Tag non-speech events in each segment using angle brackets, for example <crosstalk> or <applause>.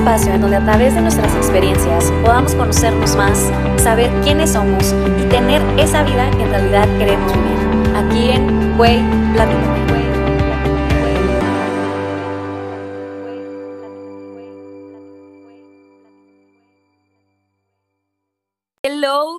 espacio en donde a través de nuestras experiencias podamos conocernos más, saber quiénes somos y tener esa vida que en realidad queremos vivir. Aquí en Güey Platícame.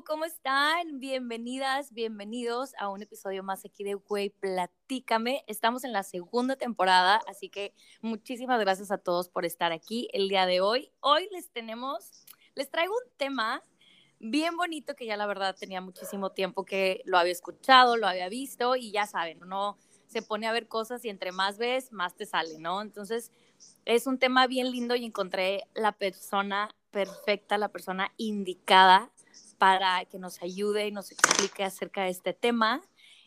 ¿Cómo están? Bienvenidas, bienvenidos a un episodio más aquí de Güey Platícame. Estamos en la segunda temporada, así que muchísimas gracias a todos por estar aquí el día de hoy. Hoy les tenemos, les traigo un tema bien bonito que ya la verdad tenía muchísimo tiempo que lo había escuchado, lo había visto y ya saben, uno se pone a ver cosas y entre más ves, más te sale, ¿no? Entonces, es un tema bien lindo y encontré la persona perfecta, la persona indicada para que nos ayude y nos explique acerca de este tema.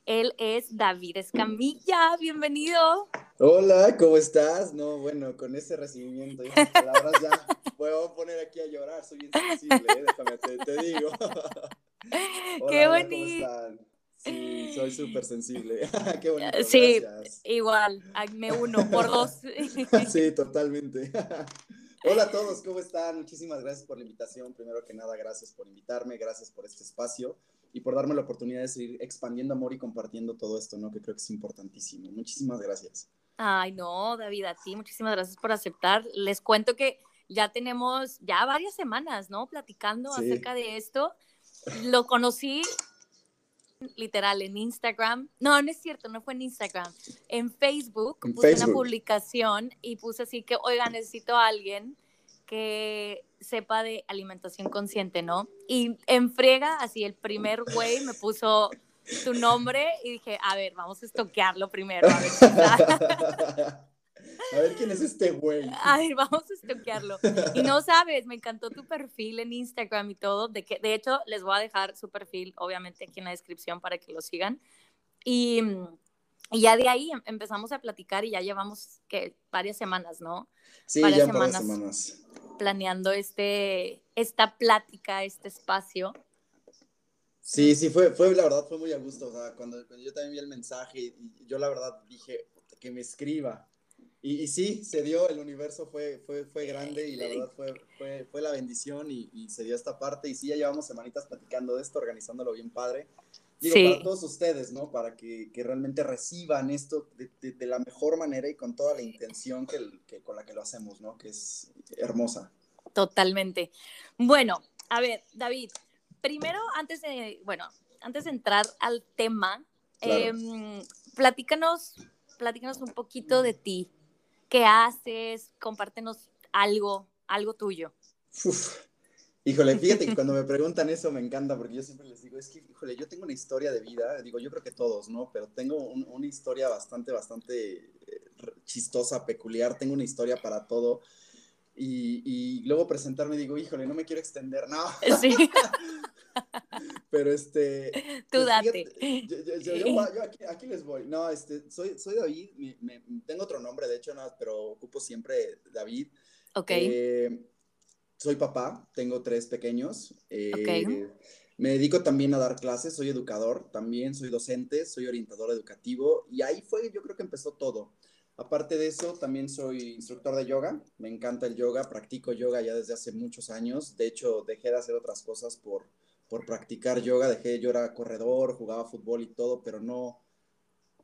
Él es David Escamilla, bienvenido. Hola, ¿cómo estás? No, bueno, con ese recibimiento y esas palabras ya <laughs> puedo poner aquí a llorar, soy bien sensible, ¿eh? déjame, te, te digo. <laughs> Hola, Qué bonito. Sí, soy súper sensible. <laughs> Qué bonito. Sí, gracias. igual, me uno por dos. sí, totalmente. Hola a todos, ¿cómo están? Muchísimas gracias por la invitación. Primero que nada, gracias por invitarme, gracias por este espacio y por darme la oportunidad de seguir expandiendo amor y compartiendo todo esto, ¿no? Que creo que es importantísimo. Muchísimas gracias. Ay, no, David, a ti, muchísimas gracias por aceptar. Les cuento que ya tenemos ya varias semanas, ¿no? Platicando sí. acerca de esto. Lo conocí literal en Instagram. No, no es cierto, no fue en Instagram. En Facebook En puse Facebook. una publicación y puse así que, oiga, necesito a alguien que sepa de alimentación consciente, ¿no? Y en friega, así el primer güey me puso tu nombre y dije, a ver, vamos a estoquearlo primero. A ver. <laughs> A ver quién es este güey. <laughs> A ver, vamos a estoquearlo. Y no sabes, me encantó tu perfil en Instagram y todo. De, que, de hecho, les voy a dejar su perfil, obviamente, aquí en la descripción para que lo sigan. Y, y ya de ahí em- empezamos a platicar y ya llevamos que varias semanas, ¿no? Sí, varias ya varias semanas. semanas. Planeando este, esta plática, este espacio. Sí, sí, fue, fue, la verdad, fue muy a gusto. O sea, cuando, cuando yo también vi el mensaje, y yo la verdad dije que me escriba. Y, y sí, se dio, el universo fue, fue, fue grande y la verdad fue, fue, fue la bendición y, y, se dio esta parte. Y sí, ya llevamos semanitas platicando de esto, organizándolo bien padre. Digo, Sí. para todos ustedes, ¿no? Para que, que realmente reciban esto de, de, de la mejor manera y con toda la intención que, que con la que lo hacemos, ¿no? Que es hermosa. Totalmente. Bueno, a ver, David, primero, antes de, bueno, antes de entrar al tema, Claro. em, platícanos, platícanos un poquito de ti. ¿Qué haces? Compártenos algo, algo tuyo. Uf. Híjole, fíjate que cuando me preguntan eso me encanta porque yo siempre les digo, es que, híjole, yo tengo una historia de vida, digo, yo creo que todos, ¿no? Pero tengo un- una historia bastante, bastante eh, chistosa, peculiar, tengo una historia para todo. Y, y luego presentarme digo, híjole, no me quiero extender, no, Sí, <laughs> pero este... tú pues, date. fíjate, yo, yo- yo- yo- yo aquí, aquí les voy. No, este, soy, soy David, me- me- tengo otro nombre, de hecho, no, pero ocupo siempre David. Ok, Eh, soy papá, tengo tres pequeños. eh, Ok. Me dedico también a dar clases, soy educador, también soy docente, soy orientador educativo y ahí fue, yo creo que empezó todo. Aparte de eso, también soy instructor de yoga, me encanta el yoga, practico yoga ya desde hace muchos años, de hecho dejé de hacer otras cosas por, por practicar yoga, dejé, yo era corredor, jugaba fútbol y todo, pero no,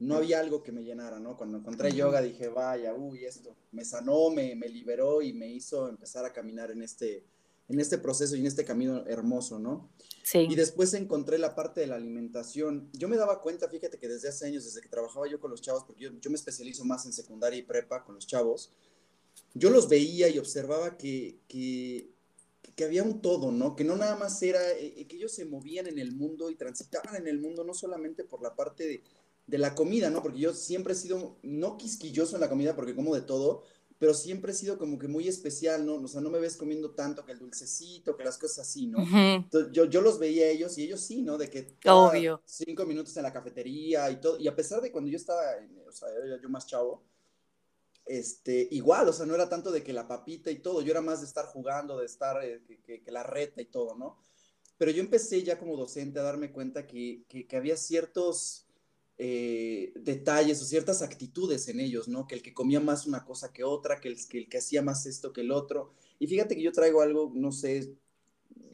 no había algo que me llenara, ¿no? Cuando encontré yoga dije, vaya, uy, esto me sanó, me, me liberó y me hizo empezar a caminar en este, en este proceso y en este camino hermoso, ¿no? sí. Y después encontré la parte de la alimentación. Yo me daba cuenta, fíjate que desde hace años, desde que trabajaba yo con los chavos, porque yo, yo me especializo más en secundaria y prepa con los chavos, yo los veía y observaba que, que, que había un todo, ¿no? Que no nada más era, eh, que ellos se movían en el mundo y transitaban en el mundo, no solamente por la parte de, de la comida, ¿no? Porque yo siempre he sido, no quisquilloso en la comida porque como de todo, pero siempre he sido como que muy especial, ¿no? O sea, no me ves comiendo tanto que el dulcecito, que las cosas así, ¿no? Entonces, yo, yo los veía a ellos y ellos sí, ¿no? De que Obvio. cinco minutos en la cafetería y todo. Y a pesar de cuando yo estaba, en- o sea, yo más chavo, este, igual, o sea, no era tanto de que la papita y todo, yo era más de estar jugando, de estar, eh, que, la reta y todo, ¿no? Pero yo empecé ya como docente a darme cuenta que, que, que había ciertos eh, detalles o ciertas actitudes en ellos, ¿no? Que el que comía más una cosa que otra, que el, que el que hacía más esto que el otro. Y fíjate que yo traigo algo, no sé,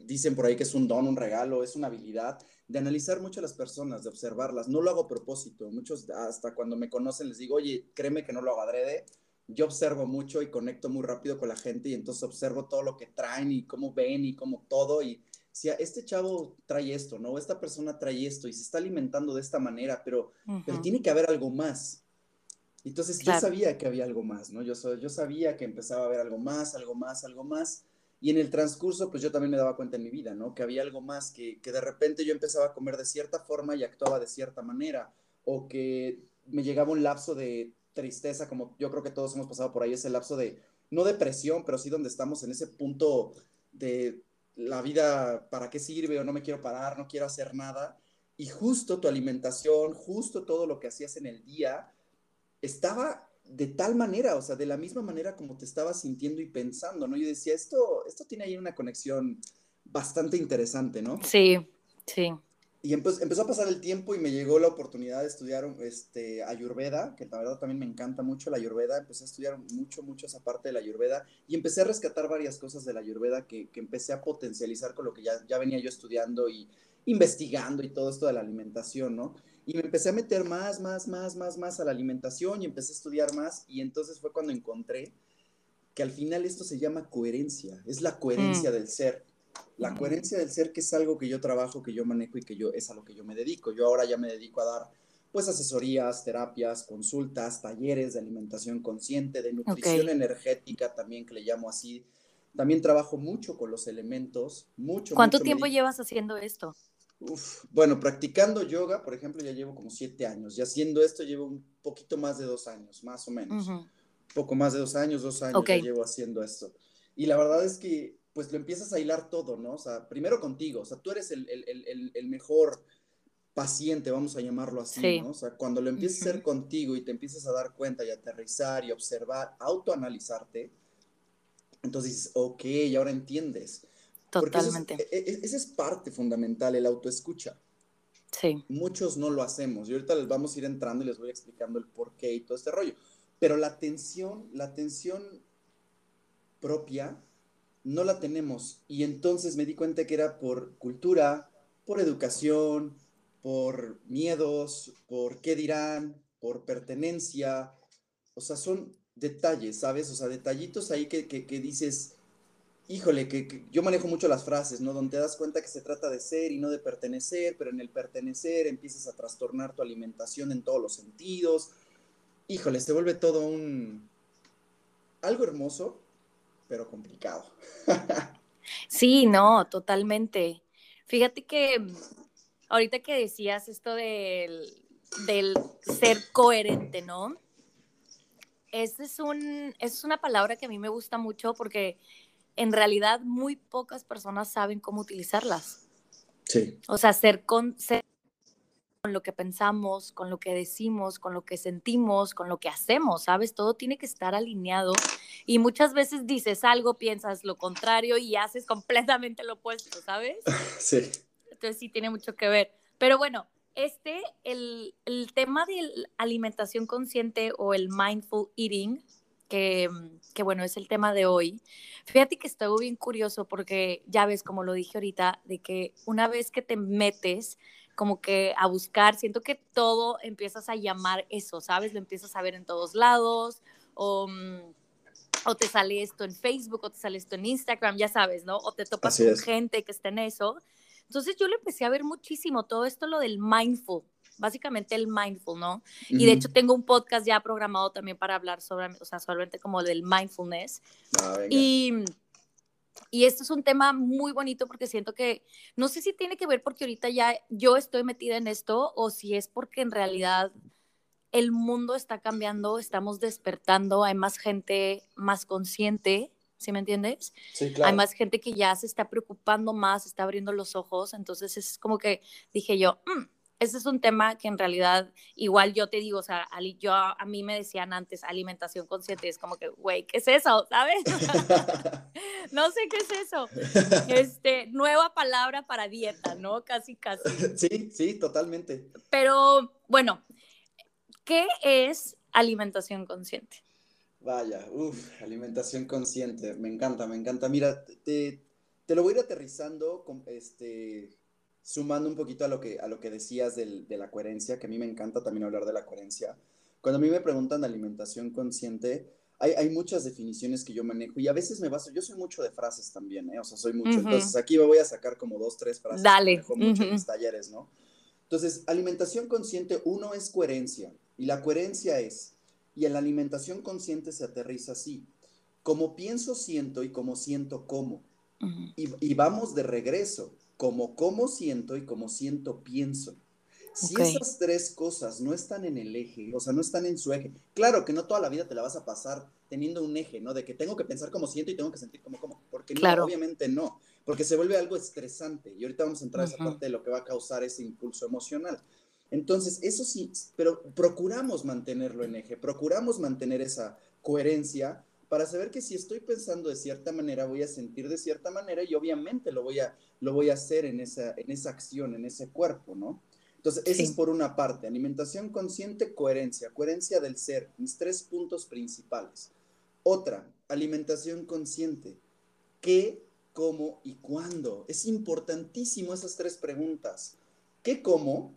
dicen por ahí que es un don, un regalo, es una habilidad de analizar mucho a las personas, de observarlas. No lo hago a propósito. Muchos hasta cuando me conocen les digo, oye, créeme que no lo hago adrede. Yo observo mucho y conecto muy rápido con la gente y entonces observo todo lo que traen y cómo ven y cómo todo y si este chavo trae esto, ¿no? Esta persona trae esto y se está alimentando de esta manera, pero, pero tiene que haber algo más. Entonces yo sabía que había algo más, ¿no? Yo, yo sabía que empezaba a haber algo más, algo más, algo más. Y en el transcurso, pues yo también me daba cuenta en mi vida, ¿no? Que había algo más, que, que de repente yo empezaba a comer de cierta forma y actuaba de cierta manera, o que me llegaba un lapso de tristeza, como yo creo que todos hemos pasado por ahí, ese lapso de, no depresión, pero sí donde estamos en ese punto de la vida, ¿para qué sirve? O no me quiero parar, no quiero hacer nada. Y justo tu alimentación, justo todo lo que hacías en el día, estaba de tal manera, o sea, de la misma manera como te estabas sintiendo y pensando, ¿no? Yo decía, esto, esto tiene ahí una conexión bastante interesante, ¿no? Sí, sí y empezó a pasar el tiempo y me llegó la oportunidad de estudiar este, Ayurveda, que la verdad también me encanta mucho la Ayurveda. Empecé a estudiar mucho, mucho esa parte de la Ayurveda y empecé a rescatar varias cosas de la Ayurveda que, que empecé a potencializar con lo que ya, ya venía yo estudiando y investigando y todo esto de la alimentación, ¿no? Y me empecé a meter más, más, más, más, más a la alimentación y empecé a estudiar más y entonces fue cuando encontré que al final esto se llama coherencia, es la coherencia mm. del ser la coherencia del ser, que es algo que yo trabajo, que yo manejo y que yo es a lo que yo me dedico. Yo ahora ya me dedico a dar pues asesorías, terapias, consultas, talleres de alimentación consciente, de nutrición energética también que le llamo así. También trabajo mucho con los elementos, mucho. ¿Cuánto tiempo llevas haciendo esto? Uf, bueno, practicando yoga, por ejemplo, ya llevo como siete años y haciendo esto llevo un poquito más de dos años, más o menos. Poco más de dos años, dos años ya llevo haciendo esto. Y la verdad es que pues lo empiezas a hilar todo, ¿no? O sea, primero contigo, o sea, tú eres el, mejor paciente, vamos a llamarlo así, ¿no? O sea, cuando lo empiezas a hacer contigo y te empiezas a dar cuenta y aterrizar y observar, autoanalizarte, entonces dices, ok, ahora entiendes. Totalmente. Porque e, e, esa es parte fundamental, el autoescucha. Sí. Muchos no lo hacemos y ahorita les vamos a ir entrando y les voy explicando el por qué y todo este rollo. Pero la atención, la atención propia no la tenemos. Y entonces me di cuenta que era por cultura, por educación, por miedos, por qué dirán, por pertenencia. O sea, son detalles, ¿sabes? O sea, detallitos ahí que, dices, híjole, que, yo manejo mucho las frases, ¿no? Donde te das cuenta que se trata de ser y no de pertenecer, pero en el pertenecer empiezas a trastornar tu alimentación en todos los sentidos. Híjole, se vuelve todo un... algo hermoso, pero complicado. sí, no, totalmente. Fíjate que ahorita que decías esto del, ser coherente, ¿no? Esa es, un, es una palabra que a mí me gusta mucho porque en realidad muy pocas personas saben cómo utilizarlas. Sí. O sea, ser, con, ser con lo que pensamos, con lo que decimos, con lo que sentimos, con lo que hacemos, ¿sabes? Todo tiene que estar alineado y muchas veces dices algo, piensas lo contrario y haces completamente lo opuesto, ¿sabes? <laughs> Sí. Entonces sí tiene mucho que ver. Pero bueno, este, el, el tema de alimentación consciente o el mindful eating, que, que, bueno, es el tema de hoy. Fíjate que estoy bien curioso porque ya ves, como lo dije ahorita, de que una vez que te metes como que a buscar, siento que todo empiezas a llamar eso, ¿sabes? Lo empiezas a ver en todos lados, o, mm, o te sale esto en Facebook, o te sale esto en Instagram, ya sabes, ¿no? O te topas con gente que está en eso. Entonces yo le empecé a ver muchísimo todo esto, lo del mindful, básicamente el mindful, ¿no? Y de hecho tengo un podcast ya programado también para hablar sobre, o sea, solamente como del mindfulness. Ah, y y esto es un tema muy bonito porque siento que, no sé si tiene que ver porque ahorita ya yo estoy metida en esto o si es porque en realidad el mundo está cambiando, estamos despertando, hay más gente más consciente, ¿sí me entiendes? Sí, claro. Hay más gente que ya se está preocupando más, está abriendo los ojos, entonces es como que dije yo, mm, ese es un tema que en realidad, igual yo te digo, o sea, yo, a mí me decían antes alimentación consciente, es como que, güey, ¿qué es eso? ¿Sabes? <laughs> no sé qué es eso. Este, nueva palabra para dieta, ¿no? Casi, casi. <laughs> Sí, sí, totalmente. Pero, bueno, ¿qué es alimentación consciente? Vaya, uff, alimentación consciente, me encanta, me encanta. Mira, te, te lo voy a ir aterrizando, este, sumando un poquito a lo que, a lo que decías de la coherencia, que a mí me encanta también hablar de la coherencia. Cuando a mí me preguntan de alimentación consciente, hay, hay, muchas definiciones que yo manejo y a veces me baso, yo soy mucho de frases también, ¿eh? o sea, soy mucho, entonces aquí me voy a sacar como dos, tres frases. Dale. Que mucho en mis talleres, ¿no? Entonces, alimentación consciente, uno es coherencia y la coherencia es y en la alimentación consciente se aterriza así. Como pienso, siento y como siento, como. y, vamos de regreso. Como como siento y como siento, pienso. Si esas tres cosas no están en el eje, o sea, no están en su eje, claro que no toda la vida te la vas a pasar teniendo un eje, ¿no? De que tengo que pensar como siento y tengo que sentir como como, porque no, obviamente no, porque se vuelve algo estresante y ahorita vamos a entrar a esa parte de lo que va a causar ese impulso emocional. Entonces, eso sí, pero procuramos mantenerlo en eje, procuramos mantener esa coherencia para saber que si estoy pensando de cierta manera, voy a sentir de cierta manera y obviamente lo voy a, lo voy a hacer en esa, en esa acción, en ese cuerpo, ¿no? Entonces, eso es por una parte, alimentación consciente, coherencia, coherencia del ser, mis tres puntos principales. Otra, alimentación consciente, ¿qué, cómo y cuándo? Es importantísimo esas tres preguntas. ¿Qué como?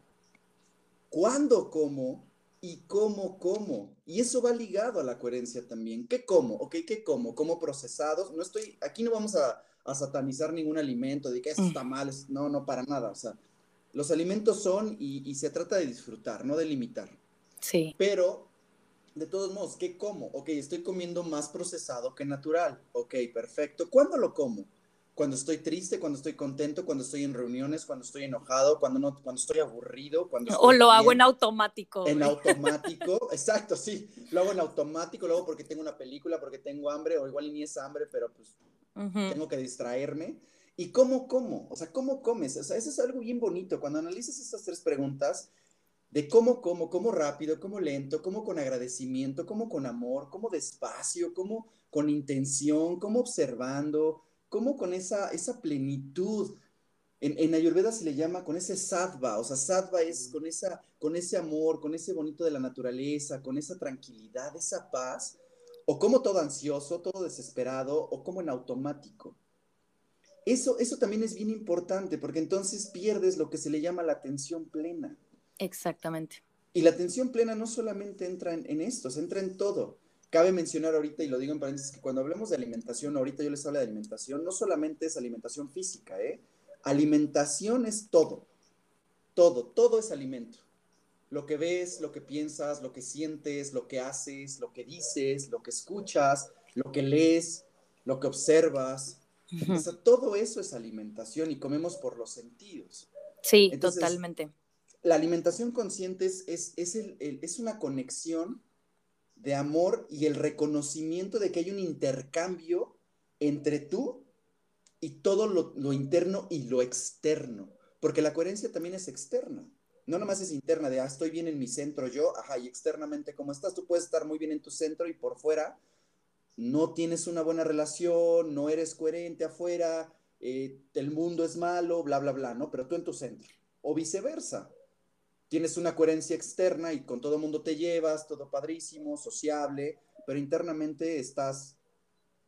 cuándo como y cómo como. Y eso va ligado a la coherencia también. ¿Qué como? ¿Ok? ¿Qué como? ¿Como procesados? No estoy, aquí no vamos a, satanizar ningún alimento, de que eso está mal, no, no, para nada. O sea, los alimentos son y, se trata de disfrutar, no de limitar. Sí. Pero, de todos modos, ¿qué como? Ok, estoy comiendo más procesado que natural. Ok, perfecto. ¿Cuándo lo como? cuando estoy triste, cuando estoy contento, cuando estoy en reuniones, cuando estoy enojado, cuando no, cuando estoy aburrido, cuando o lo hago en automático. En automático, <laughs> exacto, sí, lo hago en automático, lo hago porque tengo una película, porque tengo hambre, o igual ni es hambre, pero pues tengo que distraerme. ¿Y cómo cómo? O sea, ¿cómo comes? O sea, eso es algo bien bonito. Cuando analizas estas tres preguntas, de cómo como, cómo rápido, cómo lento, cómo con agradecimiento, cómo con amor, cómo despacio, cómo con intención, cómo observando, cómo con esa, esa plenitud, en, en, Ayurveda se le llama con ese sattva, o sea, sattva es con, esa, con ese amor, con ese bonito de la naturaleza, con esa tranquilidad, esa paz, o como todo ansioso, todo desesperado, o como en automático. Eso, eso también es bien importante, porque entonces pierdes lo que se le llama la atención plena. Exactamente. Y la atención plena no solamente entra en, en esto, se entra en todo. Cabe mencionar ahorita, y lo digo en paréntesis, que cuando hablemos de alimentación, ahorita yo les hablo de alimentación, no solamente es alimentación física, ¿eh? Alimentación es todo, todo, todo es alimento. Lo que ves, lo que piensas, lo que sientes, lo que haces, lo que dices, lo que escuchas, lo que lees, lo que observas. todo eso es alimentación y comemos por los sentidos. Sí, totalmente. La alimentación consciente es, es, es una conexión de amor y el reconocimiento de que hay un intercambio entre tú y todo lo, interno y lo externo, porque la coherencia también es externa. No nomás es interna de, ah, estoy bien en mi centro yo, ajá, y externamente cómo estás, tú puedes estar muy bien en tu centro y por fuera no tienes una buena relación, no eres coherente afuera, eh, el mundo es malo, bla, bla, bla, ¿no? Pero tú en tu centro. O viceversa tienes una coherencia externa y con todo el mundo te llevas, todo padrísimo, sociable, pero internamente estás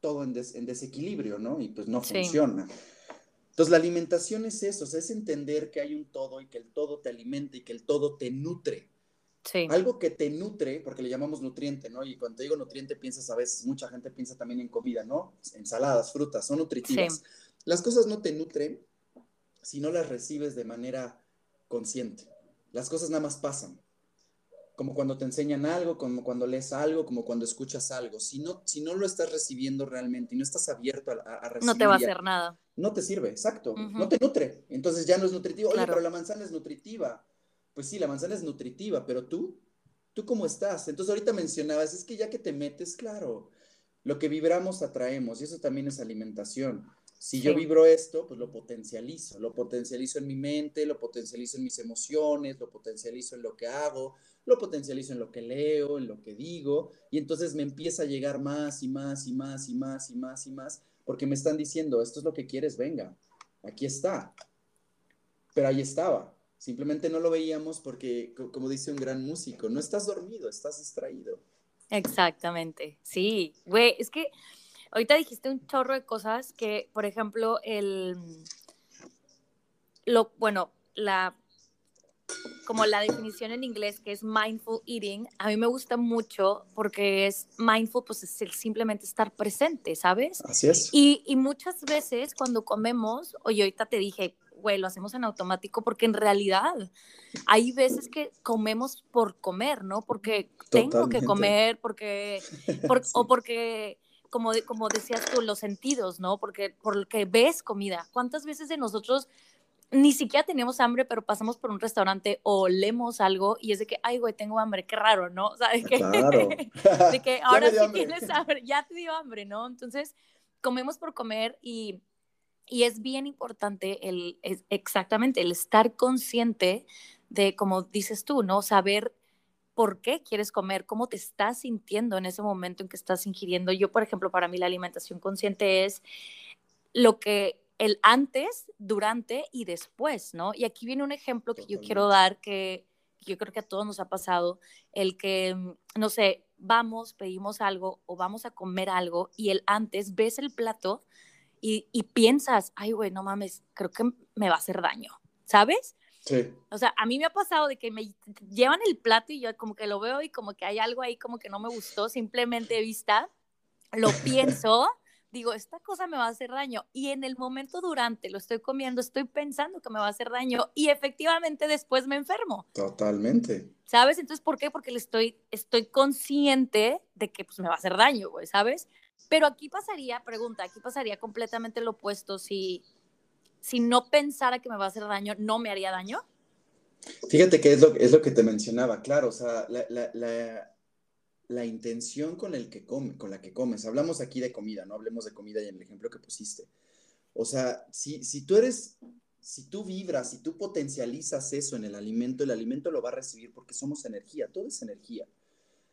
todo en, desequilibrio, ¿no? Y pues no funciona. Entonces la alimentación es eso, es entender que hay un todo y que el todo te alimenta y que el todo te nutre. Sí. Algo que te nutre, porque le llamamos nutriente, ¿no? Y cuando te digo nutriente, piensas a veces, mucha gente piensa también en comida, ¿no? Ensaladas, frutas, son nutritivas. Las cosas no te nutren si no las recibes de manera consciente. Las cosas nada más pasan. Como cuando te enseñan algo, como cuando lees algo, como cuando escuchas algo. Si no, si no lo estás recibiendo realmente y no estás abierto a, a recibir. No te va a hacer nada. No te sirve, exacto. No te nutre. Entonces ya no es nutritivo. Oye, pero la manzana es nutritiva. Pues sí, la manzana es nutritiva, pero tú, ¿tú cómo estás? Entonces ahorita mencionabas, es que ya que te metes, claro, lo que vibramos atraemos y eso también es alimentación. Si yo vibro esto, pues lo potencializo, lo potencializo en mi mente, lo potencializo en mis emociones, lo potencializo en lo que hago, lo potencializo en lo que leo, en lo que digo, y entonces me empieza a llegar más y más y más y más y más y más, porque me están diciendo, esto es lo que quieres, venga, aquí está. Pero ahí estaba. Simplemente no lo veíamos porque, como dice un gran músico, no estás dormido, estás distraído. Exactamente, sí, güey, es que ahorita dijiste un chorro de cosas que, por ejemplo, el, lo, bueno, la, como la definición en inglés que es mindful eating, a mí me gusta mucho porque es mindful, pues es el simplemente estar presente, ¿sabes? Así es. Y, y muchas veces cuando comemos, oye, ahorita te dije, güey, lo hacemos en automático porque en realidad hay veces que comemos por comer, ¿no? Porque tengo que comer, porque, <laughs> o porque, como, como decías tú, los sentidos, ¿no? Porque, porque ves comida. ¿Cuántas veces de nosotros ni siquiera tenemos hambre, pero pasamos por un restaurante o leemos algo y es de que, ay, güey, tengo hambre, qué raro, ¿no? O sea, de que, claro. <laughs> de que <laughs> ahora sí tienes hambre, ya te dio hambre, ¿no? Entonces, comemos por comer y y es bien importante el, exactamente el estar consciente de, como dices tú, ¿no? Saber por qué quieres comer, cómo te estás sintiendo en ese momento en que estás ingiriendo. Yo, por ejemplo, para mí la alimentación consciente es lo que el antes, durante y después, ¿no? Y aquí viene un ejemplo que yo quiero dar que yo creo que a todos nos ha pasado, el que, mm, no sé, vamos, pedimos algo o vamos a comer algo y el antes ves el plato y, piensas, ay, güey, no mames, creo que me va a hacer daño, ¿sabes? Sí. O sea, a mí me ha pasado de que me llevan el plato y yo como que lo veo y como que hay algo ahí como que no me gustó, simplemente de vista, lo <laughs> pienso, digo, esta cosa me va a hacer daño. Y en el momento durante lo estoy comiendo, estoy pensando que me va a hacer daño y efectivamente después me enfermo. Totalmente. ¿Sabes? Entonces, ¿por qué? Porque le estoy, estoy consciente de que pues, me va a hacer daño, güey, ¿sabes? Pero aquí pasaría, pregunta, aquí pasaría completamente lo opuesto. Si, si no pensara que me va a hacer daño, ¿no me haría daño? Fíjate que es lo, es lo que te mencionaba, claro, o sea, la, la, la, la, intención con, el que come, con la que comes. Hablamos aquí de comida, no hablemos de comida y en el ejemplo que pusiste. O sea, si, si tú eres, si tú vibras, si tú potencializas eso en el alimento, el alimento lo va a recibir porque somos energía, todo es energía.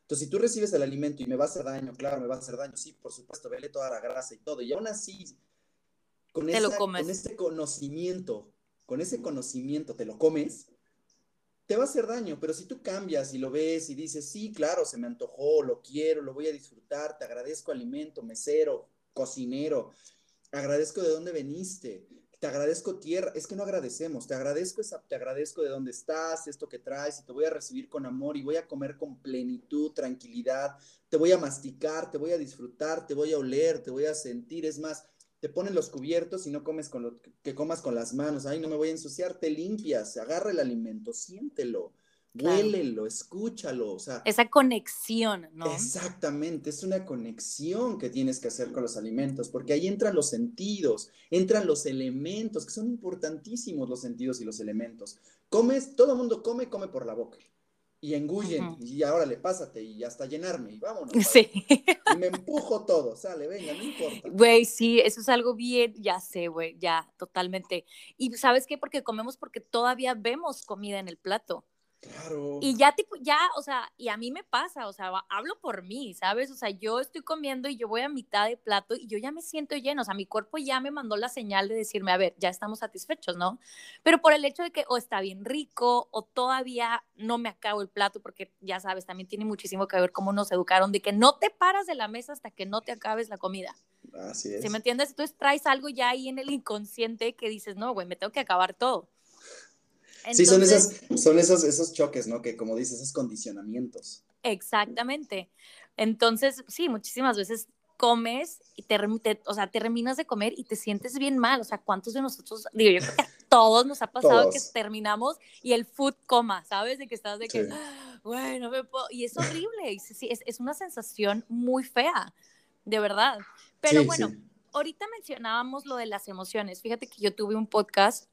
Entonces, si tú recibes el alimento y me va a hacer daño, claro, me va a hacer daño, sí, por supuesto, vele toda la grasa y todo. Y aún así, con, ese conocimiento, con ese conocimiento te lo comes, te va a hacer daño. Pero si tú cambias y lo ves y dices, sí, claro, se me antojó, lo quiero, lo voy a disfrutar, te agradezco alimento, mesero, cocinero, agradezco de dónde veniste, te agradezco tierra, es que no agradecemos, te agradezco esa, te agradezco de dónde estás, esto que traes, y te voy a recibir con amor y voy a comer con plenitud, tranquilidad, te voy a masticar, te voy a disfrutar, te voy a oler, te voy a sentir, es más, te ponen los cubiertos y no comes con lo que comas con las manos, ay, no me voy a ensuciar, te limpias, agarra el alimento, siéntelo, Huélelo, escúchalo, o sea. Esa conexión, ¿no? Exactamente, es una conexión que tienes que hacer con los alimentos, porque ahí entran los sentidos, entran los elementos, que son importantísimos los sentidos y los elementos. Comes, todo el mundo come, come por la boca. Y engullen, y ahora le pásate, y hasta llenarme, y vámonos. <laughs> Sí. Y me empujo todo, sale, venga, no importa. Güey, sí, eso es algo bien, ya sé, güey, ya, totalmente. Y ¿sabes qué? Porque comemos porque todavía vemos comida en el plato. Claro. Y ya tipo, ya, o sea, y a mí me pasa, o sea, hablo por mí, ¿sabes? O sea, yo estoy comiendo y yo voy a mitad de plato y yo ya me siento lleno, o sea, mi cuerpo ya me mandó la señal de decirme, a ver, ya estamos satisfechos, ¿no? Pero por el hecho de que o está bien rico o todavía no me acabo el plato, porque ya sabes, también tiene muchísimo que ver cómo nos educaron de que no te paras de la mesa hasta que no te acabes la comida. Así es. ¿Sí me entiendes? Entonces traes algo ya ahí en el inconsciente que dices, no, güey, me tengo que acabar todo sí, son, esas, son esos, esos choques, ¿no? Que como dices, esos condicionamientos. Exactamente. Entonces, sí, muchísimas veces comes y te, o sea, terminas de comer y te sientes bien mal. O sea, ¿cuántos de nosotros, digo, yo creo que a <laughs> todos nos ha pasado que terminamos y el food coma, ¿sabes? De que estás de que, bueno, me puedo... y es horrible, y sí, es, es, una sensación muy fea, de verdad. Pero bueno, ahorita mencionábamos lo de las emociones. Fíjate que yo tuve un podcast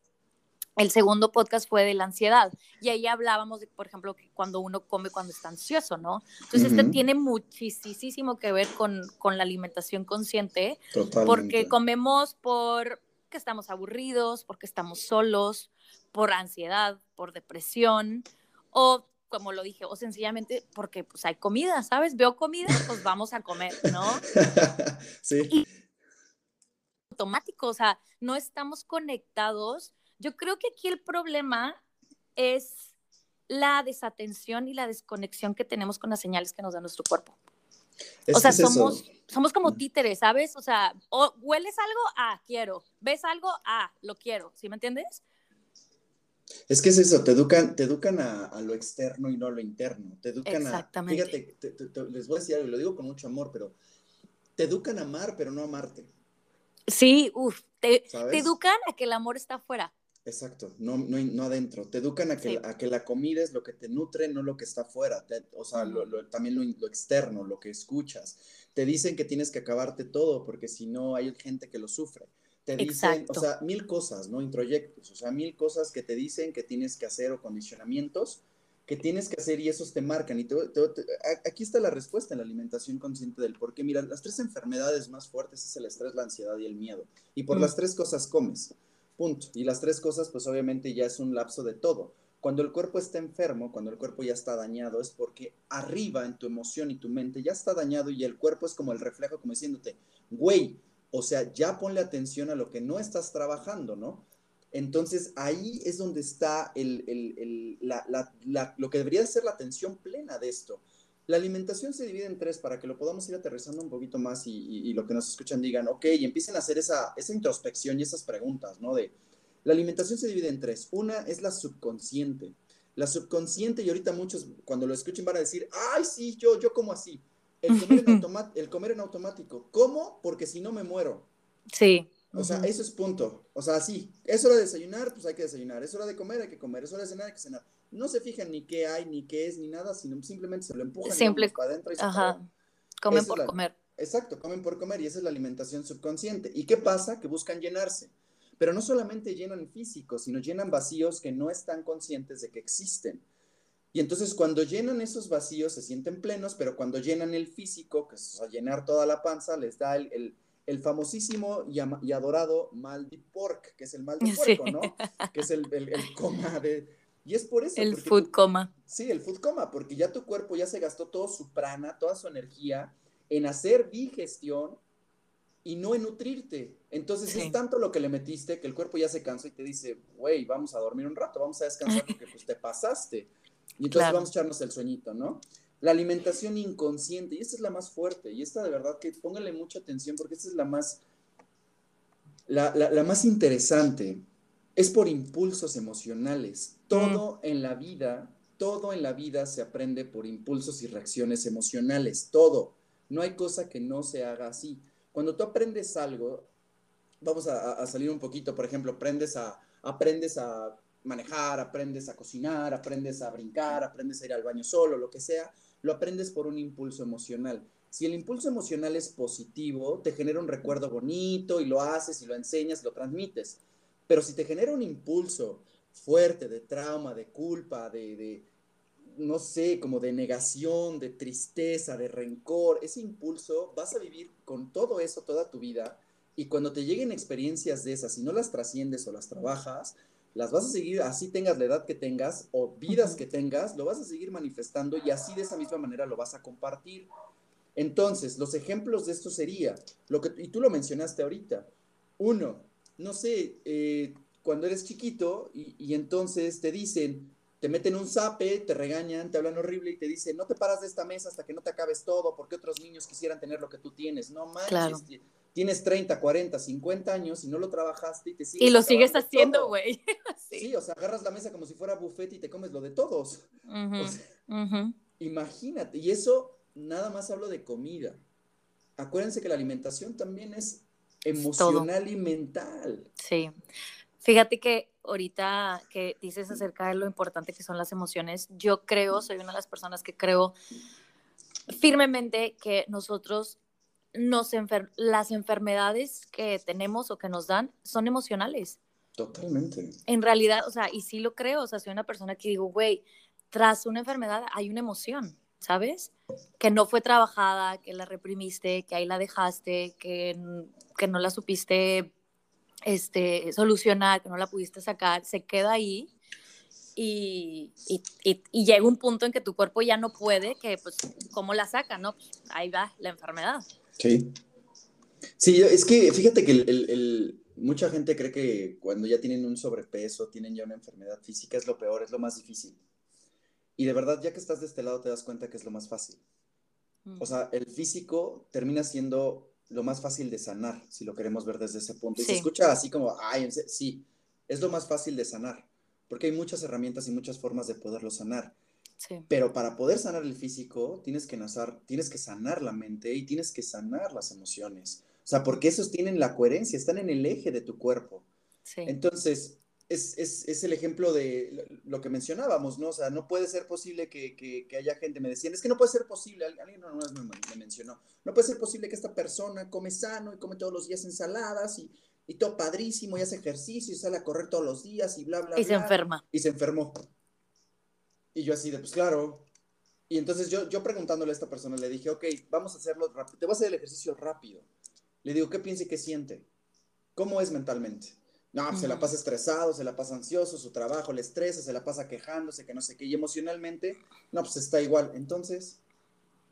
el segundo podcast fue de la ansiedad y ahí hablábamos de, por ejemplo, que cuando uno come cuando está ansioso, ¿no? Entonces, este tiene muchísimo que ver con, con la alimentación consciente, porque comemos por que estamos aburridos, porque estamos solos, por ansiedad, por depresión, o como lo dije, o sencillamente porque pues hay comida, ¿sabes? Veo comida, pues vamos a comer, ¿no? <laughs> sí. automático, o sea, no estamos conectados yo creo que aquí el problema es la desatención y la desconexión que tenemos con las señales que nos da nuestro cuerpo. o sea, somos, somos como títeres, ¿sabes? O sea, hueles algo, ah, quiero. ¿Ves algo? Ah, lo quiero. ¿Sí me entiendes? Es que es eso, te educan, te educan a, lo externo y no a lo interno. Te educan Exactamente. a. Fíjate, les voy a decir algo, lo digo con mucho amor, pero te educan a amar, pero no a amarte. Sí, uff, te, te, educan a que el amor está afuera. Exacto, no, no, no adentro. Te educan a que, a que la comida es lo que te nutre, no lo que está afuera. o sea, lo, también lo, externo, lo que escuchas. Te dicen que tienes que acabarte todo porque si no hay gente que lo sufre. Te dicen, o sea, mil cosas, ¿no? Introyectos, o sea, mil cosas que te dicen que tienes que hacer o condicionamientos que tienes que hacer y esos te marcan. Y aquí está la respuesta en la alimentación consciente del por qué. Mira, las tres enfermedades más fuertes es el estrés, la ansiedad y el miedo. Y por las tres cosas comes. Punto. Y las tres cosas, pues obviamente ya es un lapso de todo. Cuando el cuerpo está enfermo, cuando el cuerpo ya está dañado, es porque arriba en tu emoción y tu mente ya está dañado y el cuerpo es como el reflejo, como diciéndote, güey, o sea, ya ponle atención a lo que no estás trabajando, ¿no? Entonces ahí es donde está el, el, la, lo que debería ser la atención plena de esto. La alimentación se divide en tres para que lo podamos ir aterrizando un poquito más y, lo que nos escuchan digan, ok, y empiecen a hacer esa, esa introspección y esas preguntas, ¿no? De, la alimentación se divide en tres. Una es la subconsciente. La subconsciente, y ahorita muchos cuando lo escuchen van a decir, ay, sí, yo, yo como así. El comer, en <laughs> el comer en automático. ¿Cómo? Porque si no me muero. Sí. O sea, eso es punto. O sea, sí, es hora de desayunar, pues hay que desayunar. Es hora de comer, hay que comer. Es hora de cenar, hay que cenar no se fijan ni qué hay, ni qué es, ni nada, sino simplemente se lo empujan Simple, para adentro y se Ajá. Comen por comer. Exacto, comen por comer y esa es la alimentación subconsciente. ¿Y qué pasa? Que buscan llenarse. Pero no solamente llenan físico, sino llenan vacíos que no están conscientes de que existen. Y entonces cuando llenan esos vacíos se sienten plenos, pero cuando llenan el físico, que es llenar toda la panza, les da el, el, famosísimo y, adorado mal de pork, que es el mal de <laughs> puerco, ¿no? Que es el, el, coma de, y es por eso. El food coma. Sí, el food coma, porque ya tu cuerpo ya se gastó todo su prana, toda su energía en hacer digestión y no en nutrirte. Entonces es tanto lo que le metiste que el cuerpo ya se cansa y te dice, güey, vamos a dormir un rato, vamos a descansar porque pues te pasaste. Y entonces vamos a echarnos el sueñito, ¿no? La alimentación inconsciente, y esta es la más fuerte, y esta de verdad que póngale mucha atención porque esta es la más, la, la más interesante es por impulsos emocionales. Todo en la vida, todo en la vida se aprende por impulsos y reacciones emocionales, todo. No hay cosa que no se haga así. Cuando tú aprendes algo, vamos a, salir un poquito, por ejemplo, aprendes a, aprendes a manejar, aprendes a cocinar, aprendes a brincar, aprendes a ir al baño solo, lo que sea, lo aprendes por un impulso emocional. Si el impulso emocional es positivo, te genera un recuerdo bonito y lo haces y lo enseñas, lo transmites. Pero si te genera un impulso fuerte de trauma, de culpa, de, no sé, como de negación, de tristeza, de rencor, ese impulso, vas a vivir con todo eso toda tu vida y cuando te lleguen experiencias de esas y no las trasciendes o las trabajas, las vas a seguir, así tengas la edad que tengas o vidas que tengas, lo vas a seguir manifestando y así de esa misma manera lo vas a compartir. Entonces, los ejemplos de esto sería, lo que, y tú lo mencionaste ahorita, uno, no sé, eh, cuando eres chiquito y, entonces te dicen, te meten un zape, te regañan, te hablan horrible y te dicen, no te paras de esta mesa hasta que no te acabes todo, porque otros niños quisieran tener lo que tú tienes. No manches, tienes 30, 40, 50 años y no lo trabajaste y te sigues. Y lo sigues haciendo, güey. <laughs> sí. o sea, agarras la mesa como si fuera buffet y te comes lo de todos. <laughs> Imagínate, y eso nada más hablo de comida. Acuérdense que la alimentación también es emocional y mental. Sí. Fíjate que ahorita que dices acerca de lo importante que son las emociones, yo creo, soy una de las personas que creo firmemente que nosotros nos las enfermedades que tenemos o que nos dan son emocionales. Totalmente. En realidad, o sea, y sí lo creo, o sea, soy una persona que digo, güey, tras una enfermedad hay una emoción. ¿sabes? Que no fue trabajada, que la reprimiste, que ahí la dejaste, que, que no la supiste este, solucionar, que no la pudiste sacar, se queda ahí y, y, y, llega un punto en que tu cuerpo ya no puede, que pues, ¿cómo la saca? No, ahí va la enfermedad. Sí. Sí, es que fíjate que el, el, mucha gente cree que cuando ya tienen un sobrepeso, tienen ya una enfermedad física, es lo peor, es lo más difícil. Y de verdad, ya que estás de este lado, te das cuenta que es lo más fácil. O mm. sea, el físico termina siendo lo más fácil de sanar, si lo queremos ver desde ese punto. Y se escucha así como, ay, sí, es lo más fácil de sanar, porque hay muchas herramientas y muchas formas de poderlo sanar. Pero para poder sanar el físico, tienes que, tienes que sanar la mente y tienes que sanar las emociones. O sea, porque esos tienen la coherencia, están en el eje de tu cuerpo. Entonces, es, es, es, el ejemplo de lo que mencionábamos, ¿no? O sea, no puede ser posible que, que, que haya gente, me decían, es que no puede ser posible, alguien vez me, me, mencionó, no puede ser posible que esta persona come sano y come todos los días ensaladas y, y todo padrísimo y hace ejercicio y sale a correr todos los días y bla, bla, y bla. Y se enferma. Y se enfermó. Y yo así de, pues claro. Y entonces yo, yo preguntándole a esta persona le dije, ok, vamos a hacerlo rápido, te voy a hacer el ejercicio rápido. Le digo, ¿qué piensa y qué siente? ¿Cómo es mentalmente? No, pues, se la pasa estresado, se la pasa ansioso, su trabajo le estresa, se la pasa quejándose, que no sé qué, y emocionalmente, no, pues está igual. Entonces,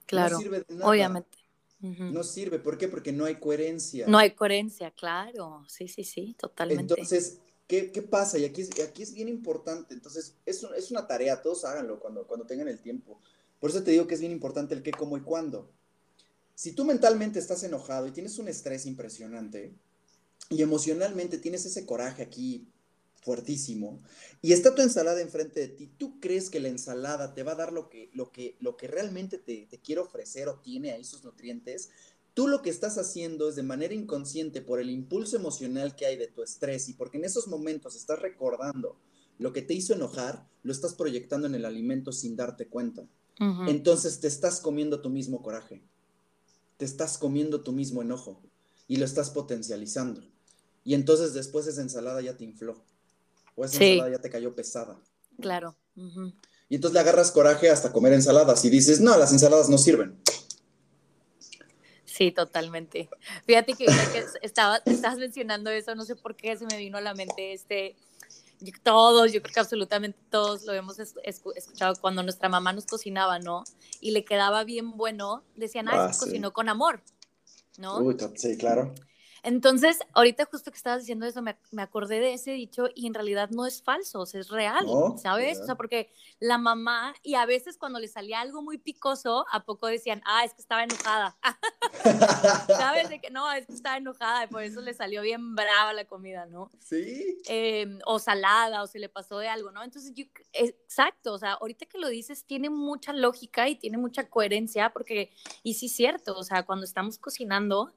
claro, no sirve de nada. Obviamente. No sirve, ¿por qué? Porque no hay coherencia. No hay coherencia, claro, sí, sí, sí, totalmente. Entonces, ¿qué, qué pasa? Y aquí es, aquí es bien importante, entonces, es, es una tarea, todos háganlo cuando, cuando tengan el tiempo. Por eso te digo que es bien importante el qué, cómo y cuándo. Si tú mentalmente estás enojado y tienes un estrés impresionante, y emocionalmente tienes ese coraje aquí fuertísimo y está tu ensalada enfrente de ti, ¿tú crees que la ensalada te va a dar lo que, lo que, lo que realmente te, te quiere ofrecer o tiene ahí sus nutrientes? Tú lo que estás haciendo es de manera inconsciente por el impulso emocional que hay de tu estrés y porque en esos momentos estás recordando lo que te hizo enojar, lo estás proyectando en el alimento sin darte cuenta. Entonces te estás comiendo tu mismo coraje, te estás comiendo tu mismo enojo y lo estás potencializando. Y entonces después esa ensalada ya te infló. O esa ensalada ya te cayó pesada. Claro. Y entonces le agarras coraje hasta comer ensaladas y dices, no, las ensaladas no sirven. Sí, totalmente. Fíjate que, que estaba, estabas mencionando eso, no sé por qué se me vino a la mente este, todos, yo creo que absolutamente todos lo hemos escuchado cuando nuestra mamá nos cocinaba, ¿no? Y le quedaba bien bueno, decían, ah, se cocinó con amor, ¿no? Uy, sí, claro. Entonces, ahorita justo que estabas diciendo eso, me, me, acordé de ese dicho y en realidad no es falso, o sea, es real, ¿sabes? O sea, porque la mamá, y a veces cuando le salía algo muy picoso, ¿a poco decían, ah, es que estaba enojada? <laughs> ¿Sabes? De que no, es que estaba enojada y por eso le salió bien brava la comida, ¿no? Sí. Em, o salada, o se le pasó de algo, ¿no? Entonces, yo, exacto, o sea, ahorita que lo dices, tiene mucha lógica y tiene mucha coherencia, porque, y sí es cierto, o sea, cuando estamos cocinando,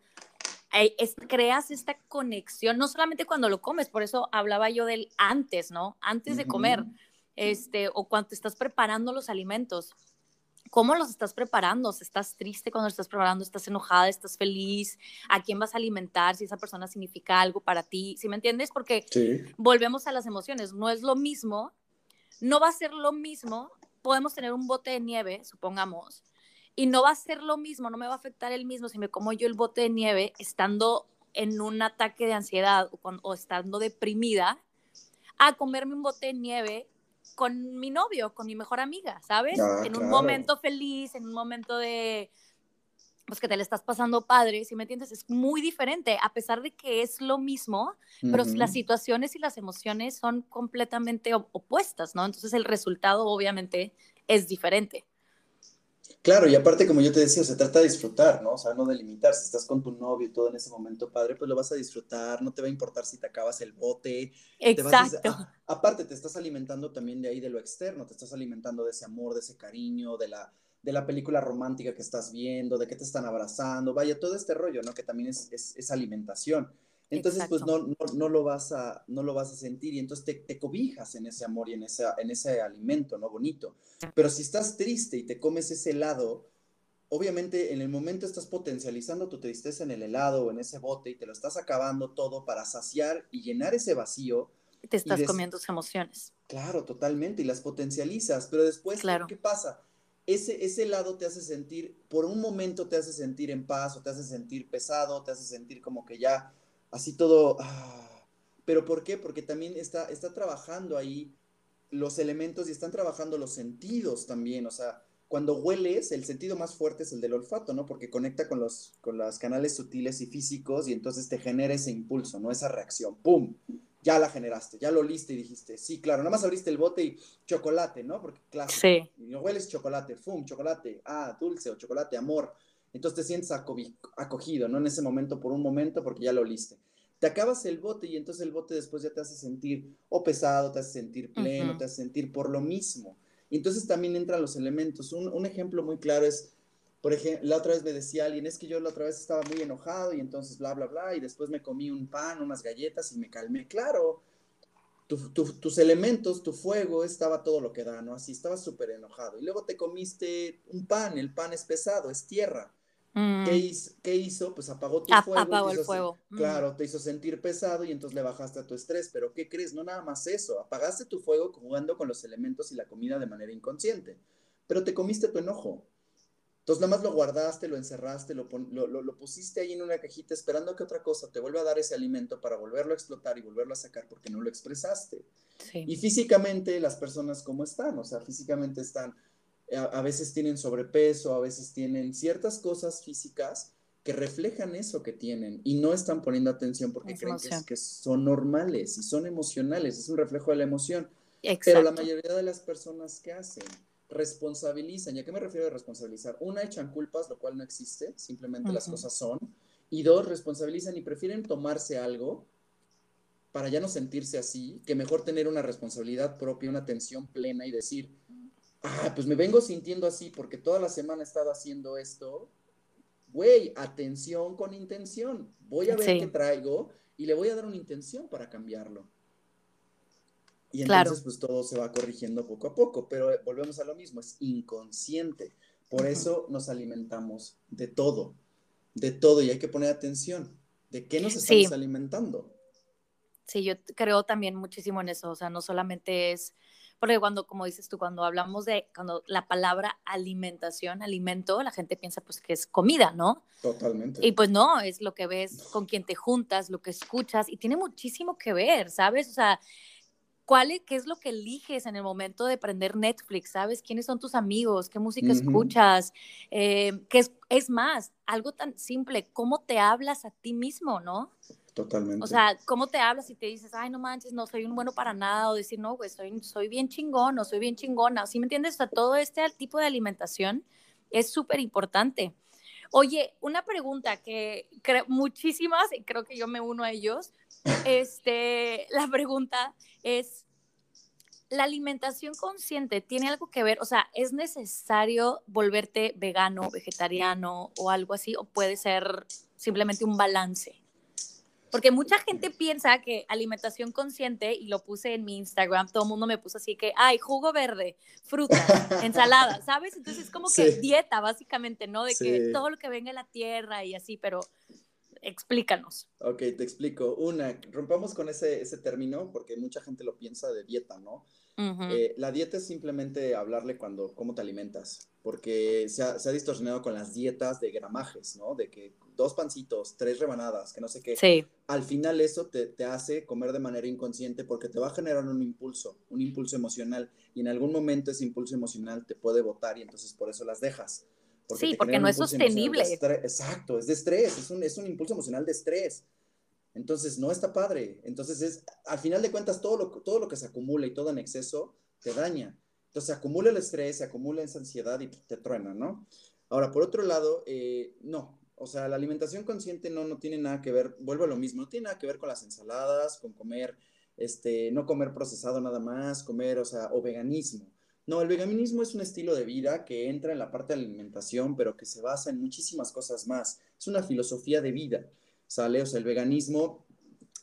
es, creas esta conexión, no solamente cuando lo comes, por eso hablaba yo del antes, ¿no? Antes de comer, este, o cuando te estás preparando los alimentos. ¿Cómo los estás preparando? ¿Estás triste cuando los estás preparando? ¿Estás enojada? ¿Estás feliz? ¿A quién vas a alimentar? Si esa persona significa algo para ti. ¿Sí me entiendes? Porque volvemos a las emociones. No es lo mismo, no va a ser lo mismo. Podemos tener un bote de nieve, supongamos, y no va a ser lo mismo, no me va a afectar el mismo si me como yo el bote de nieve estando en un ataque de ansiedad o, estando deprimida, a comerme un bote de nieve con mi novio, con mi mejor amiga, ¿sabes? Ah, en un momento feliz, en un momento de, pues que te le estás pasando padre, si me entiendes, es muy diferente, a pesar de que es lo mismo, pero las situaciones y las emociones son completamente opuestas, ¿no? Entonces el resultado obviamente es diferente. Claro, y aparte, como yo te decía, se trata de disfrutar, ¿no? O sea, no de limitar. Si estás con tu novio y todo en ese momento padre, pues lo vas a disfrutar, no te va a importar si te acabas el bote. Exacto. Ah, aparte, te estás alimentando también de ahí de lo externo, te estás alimentando de ese amor, de ese cariño, de la, de la película romántica que estás viendo, de que te están abrazando, vaya, todo este rollo, ¿no? Que también es, es, es alimentación. Entonces, pues no, no, no, lo vas a, no lo vas a sentir y entonces te, te, cobijas en ese amor y en, ese, en ese alimento, ¿no? Bonito. Pero si estás triste y te comes ese helado, obviamente en el momento estás potencializando tu tristeza en el helado o en ese bote y te lo estás acabando todo para saciar y llenar ese vacío. Te estás comiendo tus emociones. Claro, totalmente, y las potencializas, pero después, claro. ¿qué pasa? Ese, ese helado te hace sentir, por un momento te hace sentir en paz o te hace sentir pesado, te hace sentir como que ya así todo... Ah, ¿Pero por qué? Porque también está, está trabajando ahí los elementos y están trabajando los sentidos también, o sea, cuando hueles, el sentido más fuerte es el del olfato, ¿no? Porque conecta con los, con los canales sutiles y físicos y entonces te genera ese impulso, ¿no? Esa reacción, ¡pum! Ya la generaste, ya lo oliste y dijiste, sí, claro, nada más abriste el bote y chocolate, ¿no? Porque, claro, sí. y hueles chocolate, ¡pum! Chocolate, ah, dulce o chocolate, amor. Entonces te sientes acogido, ¿no? En ese momento, por un momento, porque ya lo oliste te acabas el bote y entonces el bote después ya te hace sentir o pesado, te hace sentir pleno, te hace sentir por lo mismo. Y entonces también entran los elementos. Un, ejemplo muy claro es, por ejemplo, la otra vez me decía alguien, es que yo la otra vez estaba muy enojado y entonces bla, bla, bla, y después me comí un pan, unas galletas y me calmé. Claro, tus elementos, tu fuego estaba todo lo que da, ¿no? Así, estabas súper enojado. Y luego te comiste un pan, el pan es pesado, es tierra. ¿Qué, mm. hizo, Pues apagó tu fuego. Apagó el fuego. Mm. Claro, te hizo sentir pesado y entonces le bajaste a tu estrés. Pero ¿qué crees? No nada más eso. Apagaste tu fuego jugando con los elementos y la comida de manera inconsciente. Pero te comiste tu enojo. Entonces nada más lo guardaste, lo encerraste, lo, lo, pusiste ahí en una cajita esperando que otra cosa te vuelva a dar ese alimento para volverlo a explotar y volverlo a sacar porque no lo expresaste. Y físicamente las personas cómo están, o sea, físicamente están a, veces tienen sobrepeso, a veces tienen ciertas cosas físicas que reflejan eso que tienen y no están poniendo atención porque creen que, son normales y son emocionales, es un reflejo de la emoción. Pero la mayoría de las personas que hacen responsabilizan, ¿y a qué me refiero a responsabilizar? Una, echan culpas, lo cual no existe, simplemente las cosas son. Y dos, responsabilizan y prefieren tomarse algo para ya no sentirse así, que mejor tener una responsabilidad propia, una atención plena y decir, ah, pues me vengo sintiendo así porque toda la semana he estado haciendo esto. Güey, atención con intención. Voy a ver qué traigo y le voy a dar una intención para cambiarlo. Y entonces, pues todo se va corrigiendo poco a poco, pero volvemos a lo mismo, es inconsciente. Por eso nos alimentamos de todo, de todo, y hay que poner atención. ¿De qué nos estamos alimentando? Sí, yo creo también muchísimo en eso, o sea, no solamente es porque cuando, como dices tú, cuando hablamos de, cuando la palabra alimentación, alimento, la gente piensa pues que es comida, ¿no? Totalmente. Y pues no, es lo que ves con quien te juntas, lo que escuchas, y tiene muchísimo que ver, ¿sabes? O sea, ¿cuál es, ¿qué es lo que eliges en el momento de prender Netflix? ¿Sabes? ¿Quiénes son tus amigos? ¿Qué música escuchas? Eh, ¿qué es, es más, algo tan simple, ¿cómo te hablas a ti mismo, no? Totalmente. O sea, ¿cómo te hablas y te dices, ay, no manches, no soy un bueno para nada? O decir, no, güey, soy, soy bien chingón o soy bien chingona. ¿Sí me entiendes? O sea, todo este tipo de alimentación es súper importante. Oye, una pregunta que creo muchísimas, y creo que yo me uno a ellos. <laughs> Este, la pregunta es, ¿la alimentación consciente tiene algo que ver? O sea, ¿es necesario volverte vegano, vegetariano o algo así? ¿O puede ser simplemente un balance? Porque mucha gente piensa que alimentación consciente, y lo puse en mi Instagram, todo el mundo me puso así que, ay, jugo verde, fruta, ensalada, <laughs> ¿sabes? Entonces es como que dieta, básicamente, ¿no? De que todo lo que venga de la tierra y así, pero explícanos. Ok, te explico. Una, rompamos con ese, ese término porque mucha gente lo piensa de dieta, ¿no? Eh, la dieta es simplemente hablarle cuando, cómo te alimentas, porque se ha, se ha, distorsionado con las dietas de gramajes, ¿no? De que dos pancitos, tres rebanadas, que no sé qué. Sí. Al final eso te, te, hace comer de manera inconsciente porque te va a generar un impulso, un impulso emocional, y en algún momento ese impulso emocional te puede botar y entonces por eso las dejas. sí, porque no es sostenible. Exacto, es de estrés, es un, es un impulso emocional de estrés. Entonces, no está padre. Entonces, es, al final de cuentas, todo lo, todo lo que se acumula y todo en exceso te daña. Entonces, se acumula el estrés, se acumula esa ansiedad y te truena, ¿no? Ahora, por otro lado, eh, no. O sea, la alimentación consciente no, no tiene nada que ver, vuelvo a lo mismo, no tiene nada que ver con las ensaladas, con comer, este, no comer procesado nada más, comer, o sea, o veganismo. No, el veganismo es un estilo de vida que entra en la parte de alimentación, pero que se basa en muchísimas cosas más. Es una filosofía de vida. ¿sale? O sea, el veganismo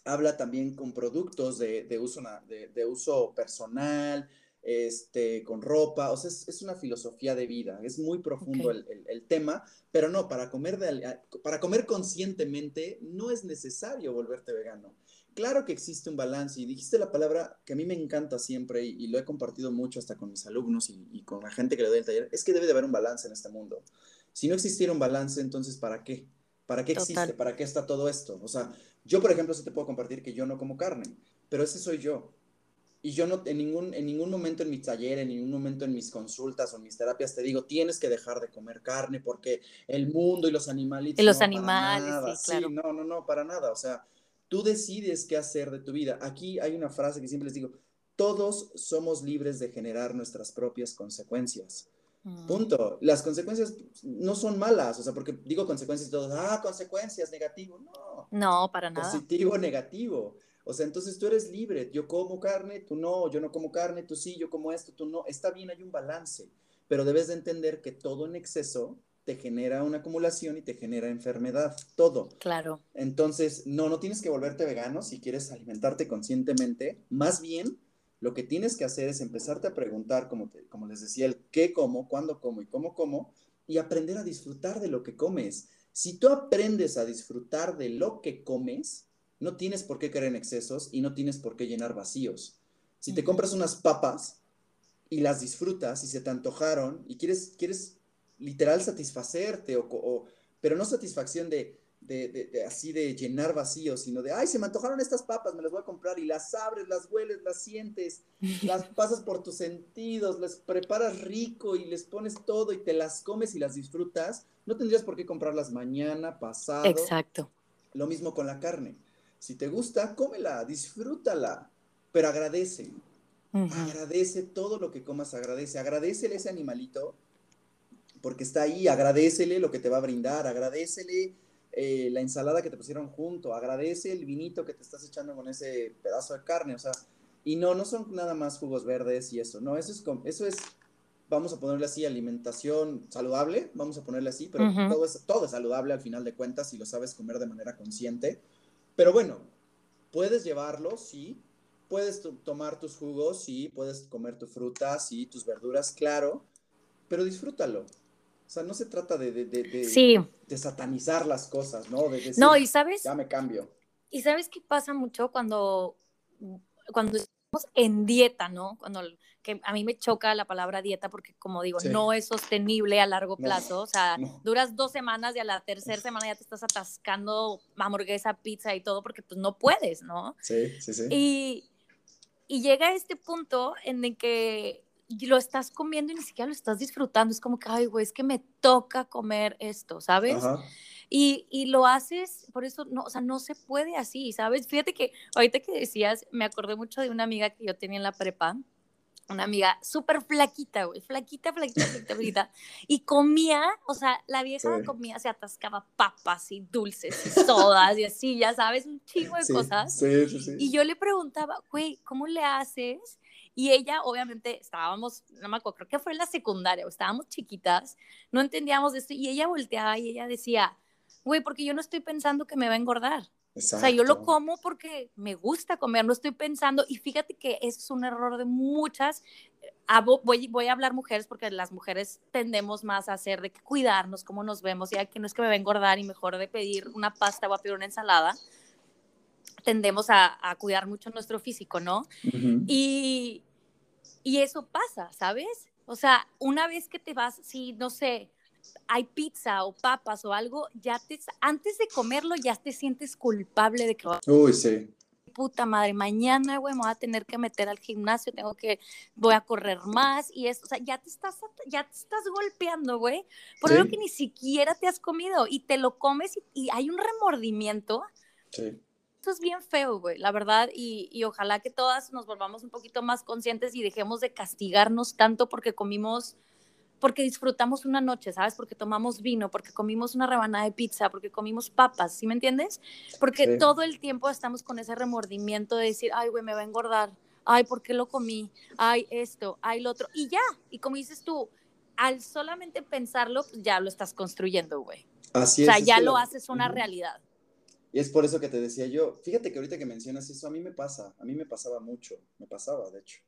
habla también con productos de, de uso, de, uso personal, este, con ropa, o sea, es, una filosofía de vida, es muy profundo el, el, tema, pero no, para comer, de, para comer conscientemente no es necesario volverte vegano. Claro que existe un balance y dijiste la palabra que a mí me encanta siempre y, lo he compartido mucho hasta con mis alumnos y, y, con la gente que le doy el taller, es que debe de haber un balance en este mundo. Si no existiera un balance, entonces ¿para qué? ¿Para qué existe? ¿Para qué está todo esto? O sea, yo, por ejemplo, sí te puedo compartir que yo no como carne, pero ese soy yo. Y yo no, en ningún, en ningún momento en mi taller, en ningún momento en mis consultas o en mis terapias te digo, tienes que dejar de comer carne porque el mundo y los animalitos. Y los animales, sí, claro. Sí, no, no, no, para nada. O sea, tú decides qué hacer de tu vida. Aquí hay una frase que siempre les digo, todos somos libres de generar nuestras propias consecuencias. Mm. Punto. Las consecuencias no son malas, o sea, porque digo consecuencias todos, ah, consecuencias, negativo. No. No, para nada. Positivo, negativo. O sea, entonces tú eres libre. Yo como carne, tú no. Yo no como carne, tú sí. Yo como esto, tú no. Está bien, hay un balance. Pero debes de entender que todo en exceso te genera una acumulación y te genera enfermedad. Todo. Claro. Entonces, no, no tienes que volverte vegano si quieres alimentarte conscientemente. Más bien, lo que tienes que hacer es empezarte a preguntar, como, como les decía, el qué como, cuándo como y cómo como, y aprender a disfrutar de lo que comes. Si tú aprendes a disfrutar de lo que comes, no tienes por qué caer en excesos y no tienes por qué llenar vacíos. Si te compras unas papas y las disfrutas y se te antojaron y quieres, quieres literal satisfacerte, o, pero no satisfacción de, de, así de llenar vacíos, sino de, ay, se me antojaron estas papas, me las voy a comprar y las abres, las hueles, las sientes, <laughs> las pasas por tus sentidos, las preparas rico y les pones todo y te las comes y las disfrutas, no tendrías por qué comprarlas mañana, pasado. Exacto. Lo mismo con la carne. Si te gusta, cómela, disfrútala, pero agradece. Agradece todo lo que comas, agradece. Agradecele a ese animalito porque está ahí, agradecele lo que te va a brindar, agradecele eh, la ensalada que te pusieron junto, agradece el vinito que te estás echando con ese pedazo de carne, o sea, y no, no son nada más jugos verdes y eso, no, eso es, eso es vamos a ponerle así, alimentación saludable, vamos a ponerle así, pero todo, es, todo es saludable al final de cuentas si lo sabes comer de manera consciente. Pero bueno, puedes llevarlo, sí, puedes tomar tus jugos, sí, puedes comer tu fruta, sí, tus verduras, claro, pero disfrútalo. O sea, no se trata de, de, de, satanizar las cosas, ¿no? no, y sabes. Ya me cambio. Y sabes qué pasa mucho cuando, cuando en dieta, ¿no? Cuando que a mí me choca la palabra dieta porque, como digo, no es sostenible a largo plazo. o sea, duras dos semanas y a la tercera semana ya te estás atascando hamburguesa, pizza y todo porque pues no puedes, ¿no? Sí, sí, sí. Y, y llega este punto en el que lo estás comiendo y ni siquiera lo estás disfrutando. Es como que, ay, güey, es que me toca comer esto, ¿sabes? Y, y, lo haces, por eso, no, o sea, no se puede así, ¿sabes? Fíjate que ahorita que decías, me acordé mucho de una amiga que yo tenía en la prepa, una amiga súper flaquita, güey, flaquita, flaquita, flaquita, flaquita, y comía, o sea, la vieja comía, se atascaba papas y dulces y sodas y así, ya sabes, un chingo de cosas. Sí, sí, sí. Y yo le preguntaba, güey, ¿cómo le haces? Y ella, obviamente, estábamos, no me acuerdo, creo que fue en la secundaria, estábamos chiquitas, no entendíamos esto, y ella volteaba y ella decía, güey, porque yo no estoy pensando que me va a engordar. O sea, yo lo como porque me gusta comer, no estoy pensando, y fíjate que eso es un error de muchas, voy, voy a hablar mujeres porque las mujeres tendemos más a hacer de que cuidarnos, cómo nos vemos, ya que no es que me va a engordar y mejor de pedir una pasta o a pedir una ensalada, tendemos a, cuidar mucho nuestro físico, ¿no? y, y eso pasa, ¿sabes? O sea, una vez que te vas, si no sé, hay pizza o papas o algo, ya te, antes de comerlo ya te sientes culpable de que... Uy, sí. Puta madre, mañana, güey, me voy a tener que meter al gimnasio, tengo que, voy a correr más y eso, o sea, ya te estás, ya te estás golpeando, güey, por algo que ni siquiera te has comido y te lo comes y, y hay un remordimiento. Sí esto es bien feo, güey, la verdad, y, y, ojalá que todas nos volvamos un poquito más conscientes y dejemos de castigarnos tanto porque comimos, porque disfrutamos una noche, ¿sabes? Porque tomamos vino, porque comimos una rebanada de pizza, porque comimos papas, ¿sí me entiendes? Porque todo el tiempo estamos con ese remordimiento de decir, ay, güey, me va a engordar, ay, ¿por qué lo comí? Ay, esto, ay, lo otro, y ya, y como dices tú, al solamente pensarlo, pues ya lo estás construyendo, güey. Así. O sea, ya lo haces una realidad. Y es por eso que te decía yo, fíjate que ahorita que mencionas eso, a mí me pasa, a mí me pasaba mucho, me pasaba, de hecho.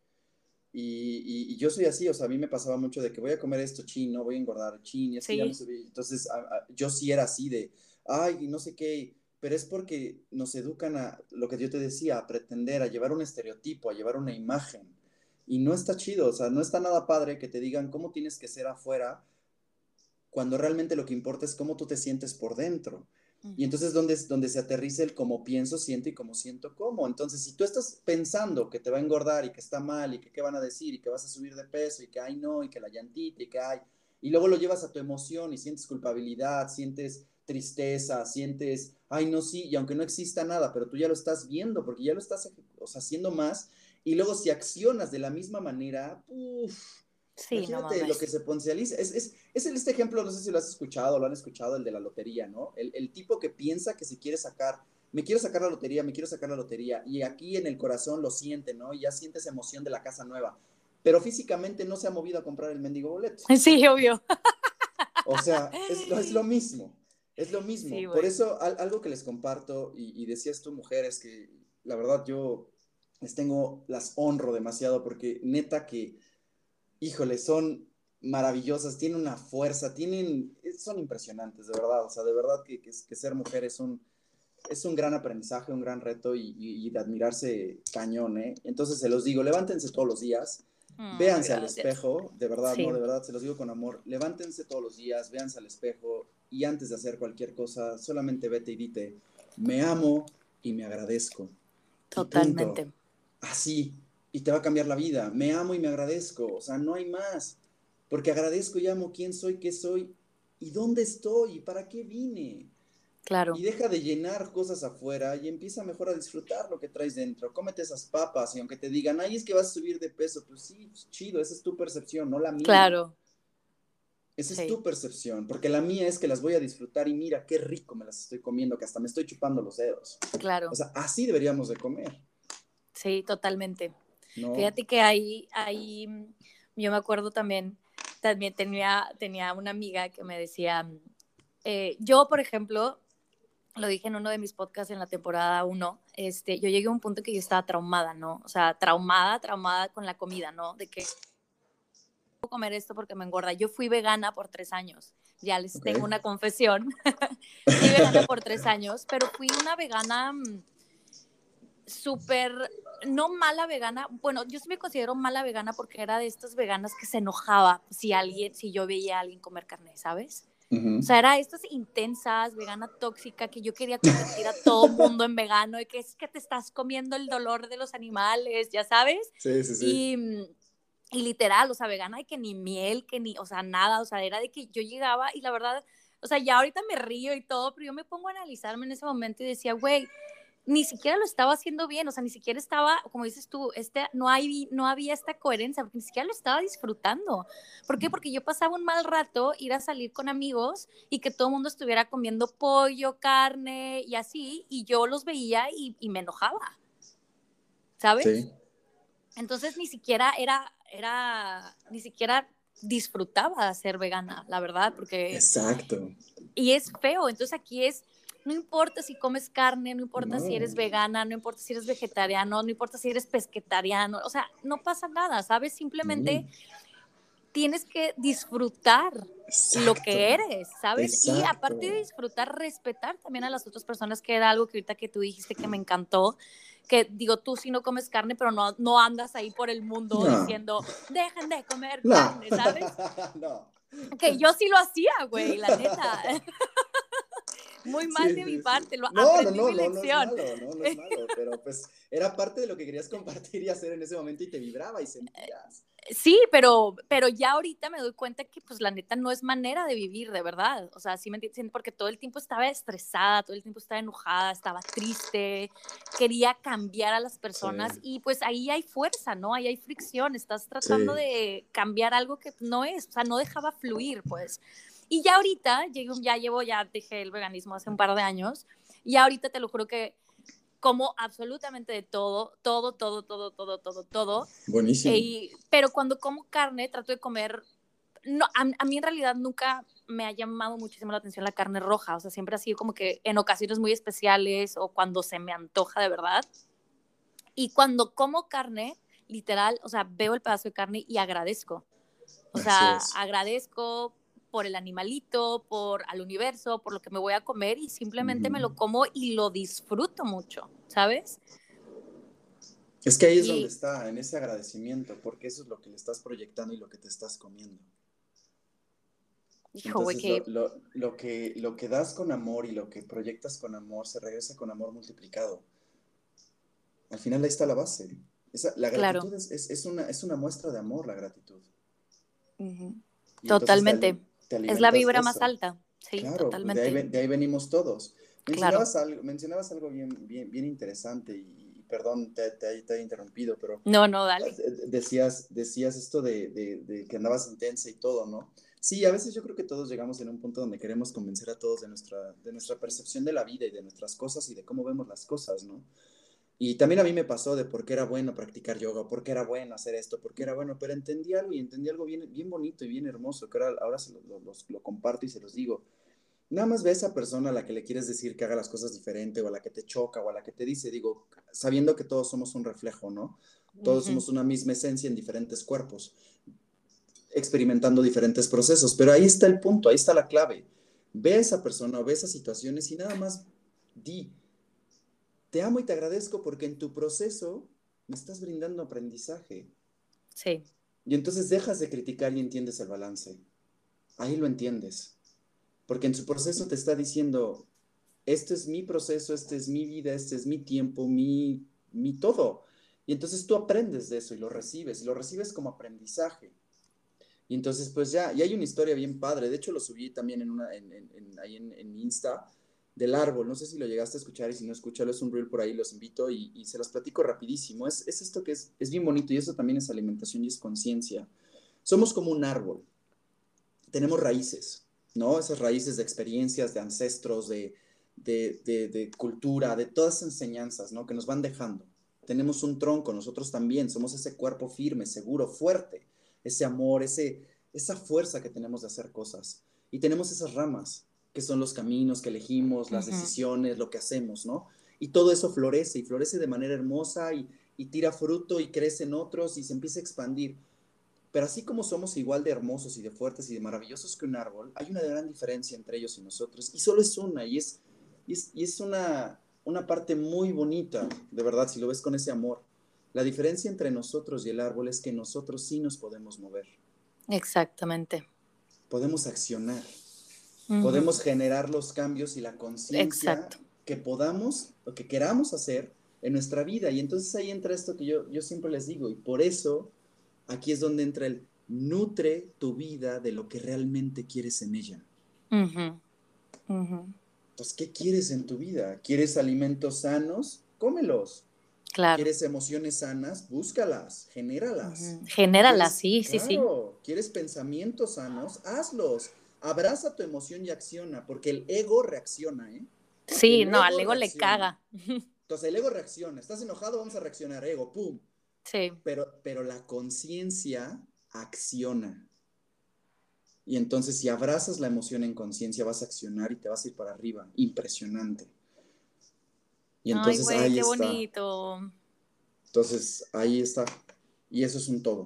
Y, y, yo soy así, o sea, a mí me pasaba mucho de que voy a comer esto chino, voy a engordar chin, y así Entonces, yo sí era así de, ay, no sé qué, pero es porque nos educan a, lo que yo te decía, a pretender, a llevar un estereotipo, a llevar una imagen. Y no está chido, o sea, no está nada padre que te digan cómo tienes que ser afuera, cuando realmente lo que importa es cómo tú te sientes por dentro. Y entonces donde, donde se aterriza el cómo pienso, siento y cómo siento cómo. Entonces, si tú estás pensando que te va a engordar y que está mal y que qué van a decir y que vas a subir de peso y que ay no y que la llantita y que hay, y luego lo llevas a tu emoción y sientes culpabilidad, sientes tristeza, sientes, ay no sí, y aunque no exista nada, pero tú ya lo estás viendo porque ya lo estás haciendo más, y luego si accionas de la misma manera, uff, Sí, Imagínate lo que se potencializa. Es, es, es, este ejemplo, no sé si lo has escuchado, lo han escuchado, el de la lotería, ¿no? El, el, tipo que piensa que se quiere sacar, me quiero sacar la lotería, me quiero sacar la lotería, y aquí en el corazón lo siente, ¿no? Y ya siente esa emoción de la casa nueva, pero físicamente no se ha movido a comprar el mendigo boleto. <laughs> Sí, obvio. O sea, es, es lo <laughs> mismo, es lo mismo. Por eso, algo que les comparto, y, y decías tú, mujer, es que la verdad yo les tengo, las honro demasiado, porque neta que híjole, son maravillosas, tienen una fuerza, tienen, son impresionantes, de verdad, o sea, de verdad que, que, ser mujer es un, es un gran aprendizaje, un gran reto y, de admirarse cañón, ¿eh? Entonces se los digo, levántense todos los días, mm, véanse al espejo, de verdad, no, de verdad, se los digo con amor, levántense todos los días, véanse al espejo y antes de hacer cualquier cosa, solamente vete y dite, me amo y me agradezco. Totalmente. Así, y te va a cambiar la vida. Me amo y me agradezco, o sea, no hay más, porque agradezco y amo quién soy, qué soy y dónde estoy y para qué vine. Claro. Y deja de llenar cosas afuera y empieza mejor a disfrutar lo que traes dentro. Cómete esas papas y aunque te digan, ay, es que vas a subir de peso, pues sí, pues chido, esa es tu percepción, no la mía. Claro. Esa es tu percepción, porque la mía es que las voy a disfrutar y mira qué rico me las estoy comiendo, que hasta me estoy chupando los dedos. Claro. O sea, así deberíamos de comer. Sí, totalmente. Fíjate que ahí, ahí, mm, yo me acuerdo también, también tenía, tenía una amiga que me decía, mm, eh, yo, por ejemplo, lo dije en uno de mis podcasts en la temporada 1, este, yo llegué a un punto que yo estaba traumada, ¿no? O sea, traumada, traumada con la comida, ¿no? De que puedo comer esto porque me engorda. Yo fui vegana por tres años, ya les tengo una confesión. <laughs> fui vegana por tres años, pero fui una vegana mm, súper, no mala vegana, bueno, yo sí me considero mala vegana porque era de estas veganas que se enojaba si alguien, si yo veía a alguien comer carne, ¿sabes? O sea, era estas intensas, vegana tóxica, que yo quería convertir a todo <laughs> mundo en vegano y que es que te estás comiendo el dolor de los animales, ya sabes. Sí, sí, sí. Y, y literal, o sea, vegana y que ni miel, que ni, o sea, nada, o sea, era de que yo llegaba y la verdad, o sea, ya ahorita me río y todo, pero yo me pongo a analizarme en ese momento y decía, güey, ni siquiera lo estaba haciendo bien, o sea, ni siquiera estaba, como dices tú, este, no, hay, no había esta coherencia, porque ni siquiera lo estaba disfrutando. ¿Por qué? Porque yo pasaba un mal rato ir a salir con amigos y que todo el mundo estuviera comiendo pollo, carne y así, y yo los veía y, me enojaba, ¿sabes? Sí. Entonces ni siquiera era, era, ni siquiera disfrutaba ser vegana, la verdad, porque... Exacto. Y es feo, entonces aquí es no importa si comes carne, no importa si eres vegana, no importa si eres vegetariano, no importa si eres pesquetariano, o sea, no pasa nada, ¿sabes? Simplemente tienes que disfrutar lo que eres, ¿sabes? Y aparte de disfrutar, respetar también a las otras personas, que era algo que ahorita que tú dijiste que me encantó, que digo, tú sí no comes carne, pero no, no andas ahí por el mundo diciendo, dejen de comer carne, ¿sabes? <laughs> no. Que yo sí lo hacía, güey, la neta. <laughs> Muy mal de mi parte, lo no, aprendí no, no, mi lección. No, es malo, no, no es malo, pero pues era parte de lo que querías compartir y hacer en ese momento y te vibraba y sentías. Sí, pero, pero ya ahorita me doy cuenta que pues la neta no es manera de vivir, de verdad. O sea, sí me entiendes, porque todo el tiempo estaba estresada, todo el tiempo estaba enojada, estaba triste, quería cambiar a las personas y pues ahí hay fuerza, ¿no? Ahí hay fricción, estás tratando de cambiar algo que no es, o sea, no dejaba fluir, pues. Y ya ahorita, ya llevo, ya dejé el veganismo hace un par de años, y ahorita te lo juro que como absolutamente de todo, todo, todo, todo, todo, todo, todo. Buenísimo. pero cuando como carne, trato de comer, no, a, mí en realidad nunca me ha llamado muchísimo la atención la carne roja, o sea, siempre ha sido como que en ocasiones muy especiales o cuando se me antoja de verdad. Y cuando como carne, literal, o sea, veo el pedazo de carne y agradezco. O sea, agradezco por el animalito, por al universo, por lo que me voy a comer y simplemente me lo como y lo disfruto mucho, ¿sabes? Es que ahí es donde está, en ese agradecimiento, porque eso es lo que le estás proyectando y lo que te estás comiendo. Hijo, güey, que... Lo, lo, que lo que das con amor y lo que proyectas con amor se regresa con amor multiplicado. Al final ahí está la base. Esa, la gratitud es, es, es, una, es una muestra de amor, la gratitud. Totalmente. Es la vibra más alta. Sí, claro, pues, totalmente. De ahí, de ahí, venimos todos. Mencionabas, algo, mencionabas algo bien, bien, bien interesante y, perdón, te, te, te, he interrumpido, pero... No, no, dale. Decías, decías esto de, de, de, que andabas intensa y todo, ¿no? Sí, a veces yo creo que todos llegamos en un punto donde queremos convencer a todos de nuestra, de nuestra percepción de la vida y de nuestras cosas y de cómo vemos las cosas, ¿no? Y también a mí me pasó de por qué era bueno practicar yoga, por qué era bueno hacer esto, por qué era bueno, pero entendí algo y entendí algo bien, bien bonito y bien hermoso, que ahora, ahora se lo, lo, lo, comparto y se los digo. Nada más ve a esa persona a la que le quieres decir que haga las cosas diferente o a la que te choca o a la que te dice, digo, sabiendo que todos somos un reflejo, ¿no? Todos uh -huh. somos una misma esencia en diferentes cuerpos, experimentando diferentes procesos, pero ahí está el punto, ahí está la clave. Ve a esa persona o ve esas situaciones y nada más di, te amo y te agradezco porque en tu proceso me estás brindando aprendizaje. Sí. Y entonces dejas de criticar y entiendes el balance. Ahí lo entiendes. Porque en su proceso te está diciendo, este es mi proceso, este es mi vida, este es mi tiempo, mi, mi todo. Y entonces tú aprendes de eso y lo recibes, y lo recibes como aprendizaje. Y entonces, pues ya, y hay una historia bien padre. De hecho, lo subí también en una, en, en, en, ahí en, en Insta, del árbol. No sé si lo llegaste a escuchar y si no, escúchalo, es un reel por ahí, los invito y, y se los platico rapidísimo. Es, es, esto que es, es bien bonito y eso también es alimentación y es conciencia. Somos como un árbol. Tenemos raíces, ¿no? Esas raíces de experiencias, de ancestros, de, de, de, cultura, de todas enseñanzas, ¿no? Que nos van dejando. Tenemos un tronco, nosotros también, somos ese cuerpo firme, seguro, fuerte, ese amor, ese, esa fuerza que tenemos de hacer cosas. Y tenemos esas ramas, que son los caminos que elegimos, las uh -huh. decisiones, lo que hacemos, ¿no? Y todo eso florece y florece de manera hermosa y, y, tira fruto y crece en otros y se empieza a expandir. Pero así como somos igual de hermosos y de fuertes y de maravillosos que un árbol, hay una gran diferencia entre ellos y nosotros. Y solo es una, y es, y es, y es una, una parte muy bonita, de verdad, si lo ves con ese amor. La diferencia entre nosotros y el árbol es que nosotros sí nos podemos mover. Exactamente. Podemos accionar. Uh -huh. Podemos generar los cambios y la conciencia que podamos o que queramos hacer en nuestra vida. Y entonces ahí entra esto que yo, yo siempre les digo, y por eso aquí es donde entra el nutre tu vida de lo que realmente quieres en ella. Uh -huh. Uh -huh. Entonces, ¿qué quieres en tu vida? ¿Quieres alimentos sanos? Cómelos. Claro. ¿Quieres emociones sanas? Búscalas, genéralas. Uh -huh. Genéralas, sí, sí, sí. ¿Quieres pensamientos sanos? Hazlos. Abraza tu emoción y acciona, porque el ego reacciona, ¿eh? Sí, el no, al ego reacciona. le caga. Entonces el ego reacciona. Estás enojado, vamos a reaccionar, ego, pum. Sí. Pero, pero la conciencia acciona. Y entonces si abrazas la emoción en conciencia, vas a accionar y te vas a ir para arriba. Impresionante. Y entonces Ay, güey, ahí qué está. bonito. Entonces ahí está. Y eso es un todo.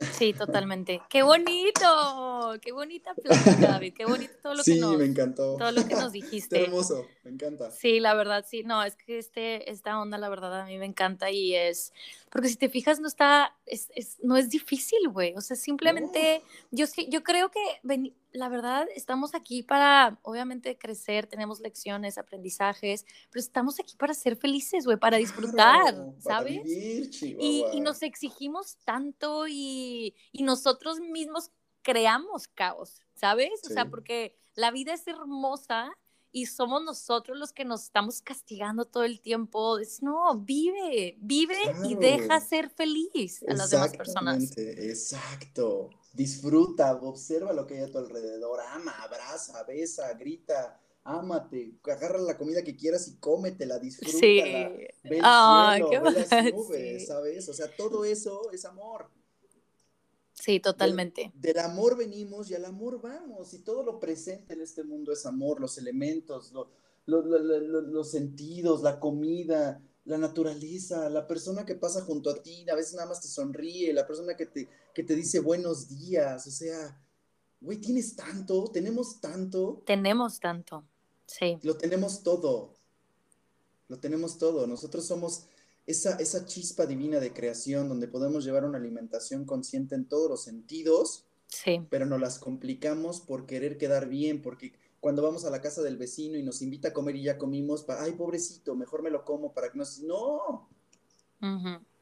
Sí, totalmente. ¡Qué bonito! ¡Qué bonita plática, David! ¡Qué bonito todo lo sí, que nos... me encantó. Todo lo que nos dijiste. <laughs> Está hermoso, me encanta. Sí, la verdad, sí. No, es que este, esta onda, la verdad, a mí me encanta y es... Porque si te fijas, no está... Es, es, no es difícil, güey. O sea, simplemente... No. Yo, yo creo que, la verdad, estamos aquí para, obviamente, crecer. Tenemos lecciones, aprendizajes, pero estamos aquí para ser felices, güey, para disfrutar, claro, ¿sabes? Para vivir, y, y nos exigimos tanto y, y nosotros mismos creamos caos, ¿sabes? Sí. O sea, porque la vida es hermosa y somos nosotros los que nos estamos castigando todo el tiempo. Es, no, vive, vive claro. y deja ser feliz a las demás personas. Exacto. Disfruta, observa lo que hay a tu alrededor, ama, abraza, besa, grita, ámate, agarra la comida que quieras y cómetela, disfrútala, sí. ve el oh, cielo, ve las <laughs> nubes, sí. ¿sabes? O sea, todo eso es amor. Sí, totalmente. Del, del, amor venimos y al amor vamos. Y todo lo presente en este mundo es amor, los elementos, lo, lo, lo, los sentidos, la comida, la naturaleza, la persona que pasa junto a ti, a veces nada más te sonríe, la persona que te, que te dice buenos días. O sea, güey, tienes tanto, tenemos tanto. Tenemos tanto, sí. Lo tenemos todo. Lo tenemos todo. Nosotros somos esa, esa chispa divina de creación donde podemos llevar una alimentación consciente en todos los sentidos. Sí. Pero nos las complicamos por querer quedar bien, porque cuando vamos a la casa del vecino y nos invita a comer y ya comimos, ay, pobrecito, mejor me lo como para que no... No,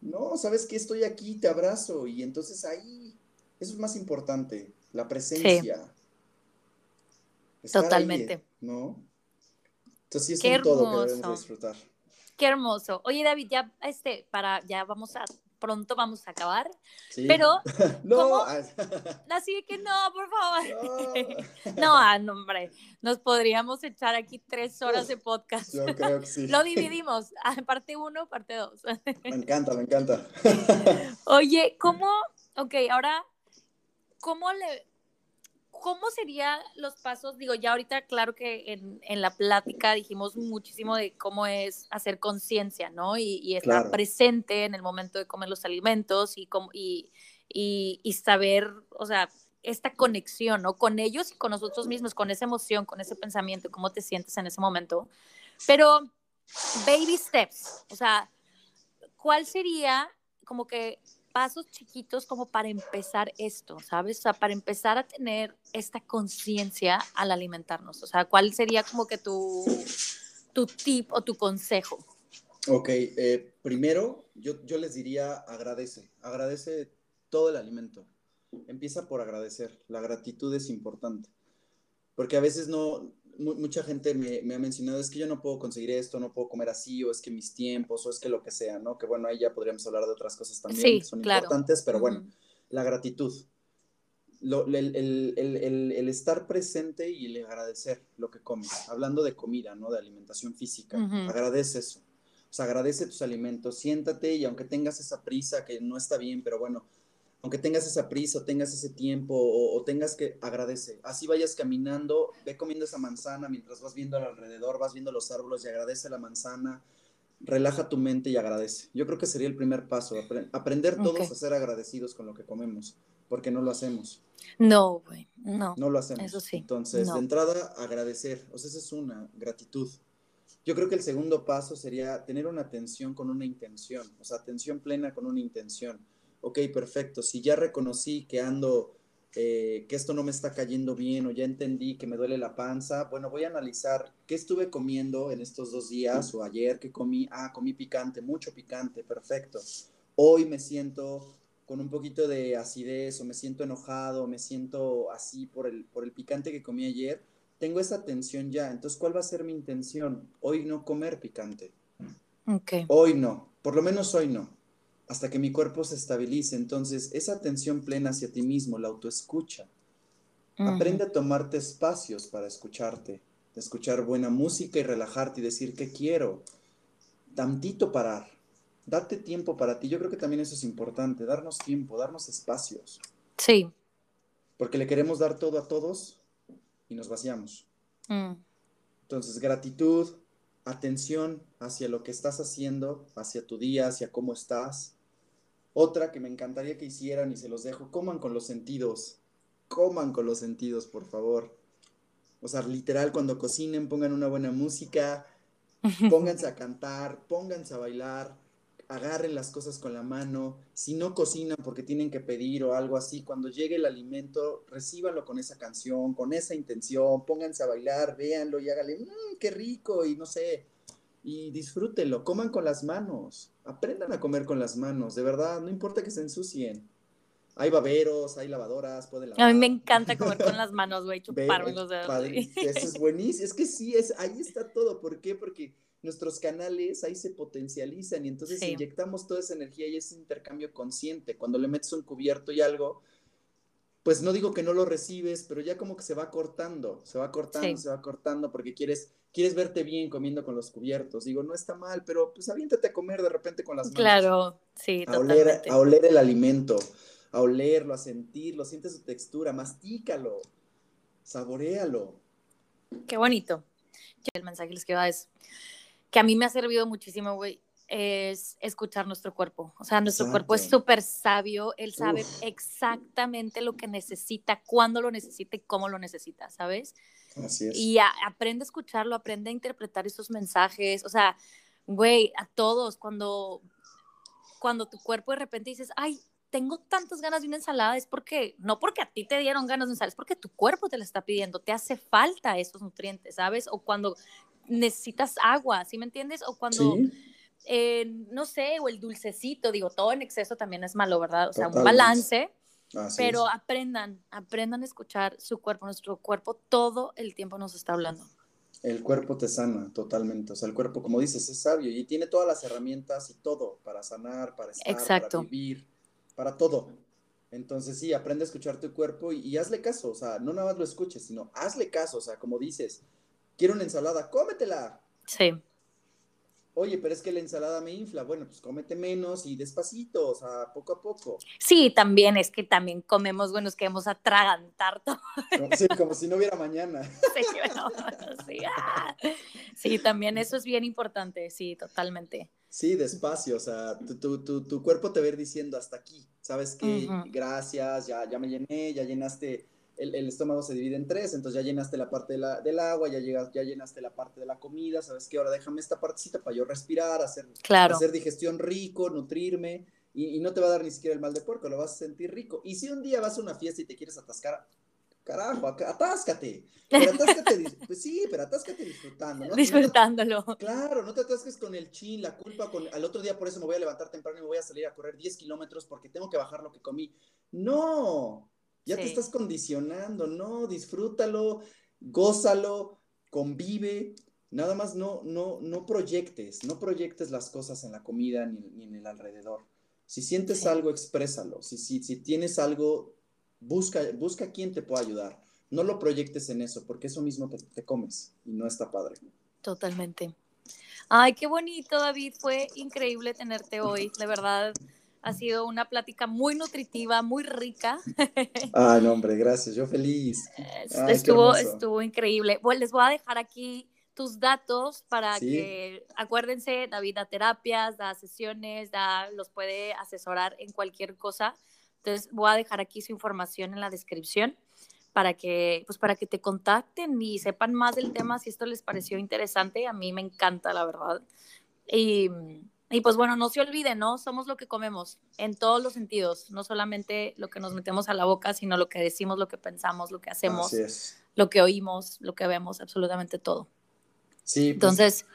no, sabes que estoy aquí, te abrazo y entonces ahí, eso es más importante, la presencia. Totalmente. ¿No? Entonces sí es un todo que debemos disfrutar. Qué hermoso. Oye, David, ya este, para, ya vamos a pronto vamos a acabar. Pero, <laughs> no, <laughs> así que no, por favor. <laughs> No. Ah, no, hombre, nos podríamos echar aquí tres horas de podcast. Yo creo que sí. Lo dividimos, ah, parte uno, parte dos. Me encanta, me encanta. Oye, ¿cómo, ok, ahora, cómo le, ¿cómo serían los pasos? Digo, ya ahorita, claro que en, la plática dijimos muchísimo de cómo es hacer conciencia, ¿no? Y, estar presente en el momento de comer los alimentos y, y, y, saber, o sea, esta conexión, ¿no? Con ellos y con nosotros mismos, con esa emoción, con ese pensamiento, cómo te sientes en ese momento. Pero, baby steps, o sea, ¿cuál sería como que pasos chiquitos como para empezar esto, ¿sabes? O sea, para empezar a tener esta conciencia al alimentarnos. O sea, ¿cuál sería como que tu, tu tip o tu consejo? Ok, eh, primero yo, yo les diría agradece, agradece todo el alimento. Empieza por agradecer, la gratitud es importante, porque a veces no, mucha gente me, ha mencionado, es que yo no puedo conseguir esto, no puedo comer así, o es que mis tiempos, o es que lo que sea, ¿no? Que bueno, ahí ya podríamos hablar de otras cosas también que son importantes, pero bueno, la gratitud, el, estar presente y el agradecer lo que comes, hablando de comida, ¿no? De alimentación física, agradece eso. O sea, agradece tus alimentos, siéntate y aunque tengas esa prisa que no está bien, pero bueno, aunque tengas esa prisa o tengas ese tiempo o, tengas que agradece. Así vayas caminando, ve comiendo esa manzana mientras vas viendo alrededor, vas viendo los árboles y agradece la manzana. Relaja tu mente y agradece. Yo creo que sería el primer paso, aprender todos a ser agradecidos con lo que comemos, porque no lo hacemos. No, güey, no. No lo hacemos. Eso sí. Entonces, de entrada, agradecer. O sea, esa es una gratitud. Yo creo que el segundo paso sería tener una atención con una intención, o sea, atención plena con una intención ok, perfecto, si ya reconocí que ando, eh, que esto no me está cayendo bien o ya entendí que me duele la panza, bueno, voy a analizar qué estuve comiendo en estos dos días o ayer que comí, ah, comí picante, mucho picante, perfecto. Hoy me siento con un poquito de acidez o me siento enojado, me siento así por el, por el picante que comí ayer, tengo esa tensión ya. Entonces, ¿cuál va a ser mi intención? Hoy no comer picante. Okay. Hoy no, por lo menos hoy no hasta que mi cuerpo se estabilice. Entonces, esa atención plena hacia ti mismo, la autoescucha. Aprende a tomarte espacios para escucharte, de escuchar buena música y relajarte y decir qué quiero. Tantito parar. Date tiempo para ti. Yo creo que también eso es importante, darnos tiempo, darnos espacios. Sí. Porque le queremos dar todo a todos y nos vaciamos. Mm. Entonces, gratitud, atención hacia lo que estás haciendo, hacia tu día, hacia cómo estás. Otra que me encantaría que hicieran y se los dejo, coman con los sentidos. Coman con los sentidos, por favor. O sea, literal, cuando cocinen, pongan una buena música, <laughs> pónganse a cantar, pónganse a bailar, agarren las cosas con la mano. Si no cocinan porque tienen que pedir o algo así, cuando llegue el alimento, recíbanlo con esa canción, con esa intención, pónganse a bailar, véanlo y háganle, mmm, qué rico, y no sé, y disfrútenlo, coman con las manos, aprendan a comer con las manos, de verdad, no importa que se ensucien. Hay baberos, hay lavadoras, pueden lavar. A mí me encanta comer con las <laughs> manos, güey, chuparme los dedos. Eso es buenísimo, es que sí, es, ahí está todo, ¿por qué? Porque nuestros canales ahí se potencializan y entonces inyectamos toda esa energía y ese intercambio consciente. Cuando le metes un cubierto y algo, pues no digo que no lo recibes, pero ya como que se va cortando, se va cortando, se va cortando porque quieres, quieres verte bien comiendo con los cubiertos. Digo, no está mal, pero pues aviéntate a comer de repente con las manos. Claro, sí, a oler, a oler el alimento, a olerlo, a sentirlo, siente su textura, mastícalo, saborealo. Qué bonito. El mensaje que les queda es que a mí me ha servido muchísimo, güey, es escuchar nuestro cuerpo. O sea, nuestro cuerpo es súper sabio, él sabe exactamente lo que necesita, cuándo lo necesita y cómo lo necesita, ¿sabes? Así es. Y aprende a escucharlo, aprende a interpretar esos mensajes. O sea, güey, a todos, cuando, cuando tu cuerpo de repente dices, ay, tengo tantas ganas de una ensalada, es porque, no porque a ti te dieron ganas de ensalada, es porque tu cuerpo te la está pidiendo, te hace falta esos nutrientes, ¿sabes? O cuando necesitas agua, ¿sí me entiendes? O cuando... Eh, no sé, o el dulcecito, digo, todo en exceso también es malo, ¿verdad? O sea, un balance, pero aprendan, aprendan a escuchar su cuerpo, nuestro cuerpo todo el tiempo nos está hablando. El cuerpo te sana totalmente, o sea, el cuerpo, como dices, es sabio y tiene todas las herramientas y todo para sanar, para estar, para vivir, para todo. Entonces sí, aprende a escuchar tu cuerpo y, y, hazle caso, o sea, no nada más lo escuches, sino hazle caso, o sea, como dices, quiero una ensalada, cómetela. Sí oye, pero es que la ensalada me infla. Bueno, pues cómete menos y despacito, o sea, poco a poco. Sí, también es que también comemos, bueno, es que vamos a atragantar todo. Sí, como si no hubiera mañana. <laughs> Sí, bueno, sí, ah. sí, también eso es bien importante, sí, totalmente. Sí, despacio, o sea, tu, tu, tu, cuerpo te va a ir diciendo hasta aquí, ¿sabes qué? Gracias, ya, ya me llené, ya llenaste el, estómago se divide en tres, entonces ya llenaste la parte del agua, ya, llegas, ya llenaste la parte de la comida, ¿sabes qué? Ahora déjame esta partecita para yo respirar, hacer, hacer digestión rico, nutrirme, y, no te va a dar ni siquiera el mal de puerco, lo vas a sentir rico. Y si un día vas a una fiesta y te quieres atascar, carajo, atáscate. Pero atáscate, pues sí, pero atáscate disfrutando. Disfrutándolo. claro, no te atasques con el chin, la culpa, con al otro día por eso me voy a levantar temprano y me voy a salir a correr 10 kilómetros porque tengo que bajar lo que comí. No, ya te estás condicionando, no, disfrútalo, gózalo, convive, nada más no, no, no proyectes, no proyectes las cosas en la comida ni, en el alrededor. Si sientes algo, exprésalo. Si, si, si tienes algo, busca, busca quien te pueda ayudar. No lo proyectes en eso, porque eso mismo te, te comes y no está padre. Totalmente. Ay, qué bonito, David. Fue increíble tenerte hoy, de verdad. Ha sido una plática muy nutritiva, muy rica. <laughs> Ah, no, hombre, gracias. Yo feliz. estuvo, estuvo increíble. Bueno, les voy a dejar aquí tus datos para que acuérdense, David da terapias, da sesiones, da, los puede asesorar en cualquier cosa. Entonces voy a dejar aquí su información en la descripción para que, pues para que te contacten y sepan más del tema si esto les pareció interesante. A mí me encanta, la verdad. Y y pues bueno, no se olviden, ¿no? Somos lo que comemos en todos los sentidos, no solamente lo que nos metemos a la boca, sino lo que decimos, lo que pensamos, lo que hacemos, lo que oímos, lo que vemos, absolutamente todo. Sí. Pues Entonces,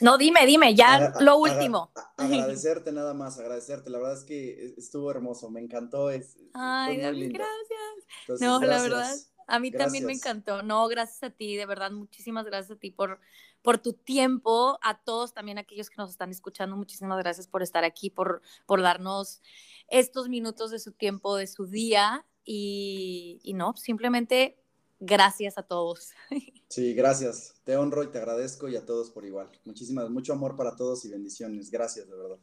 no, dime, dime, ya lo último. agradecerte nada más, agradecerte. La verdad es que estuvo hermoso, me encantó. Es, Ay, gracias. no, la verdad, a mí también me encantó. No, gracias a ti, de verdad, muchísimas gracias a ti por por tu tiempo, a todos también aquellos que nos están escuchando, muchísimas gracias por estar aquí, por, por darnos estos minutos de su tiempo, de su día y, y no, simplemente gracias a todos. <laughs> Sí, gracias. Te honro y te agradezco y a todos por igual. Muchísimas, mucho amor para todos y bendiciones. Gracias, de verdad.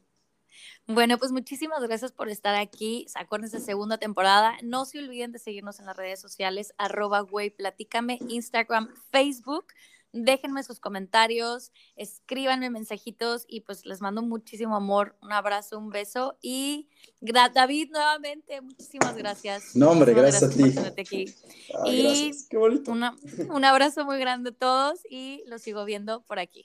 Bueno, pues muchísimas gracias por estar aquí. Acuérdense, segunda temporada. No se olviden de seguirnos en las redes sociales, arroba güey, platícame, Instagram, Facebook déjenme sus comentarios, escríbanme mensajitos y pues les mando muchísimo amor, un abrazo, un beso y David nuevamente, muchísimas gracias. No, hombre, gracias, a ti. Aquí. y Qué bonito. un abrazo muy grande a todos y los sigo viendo por aquí.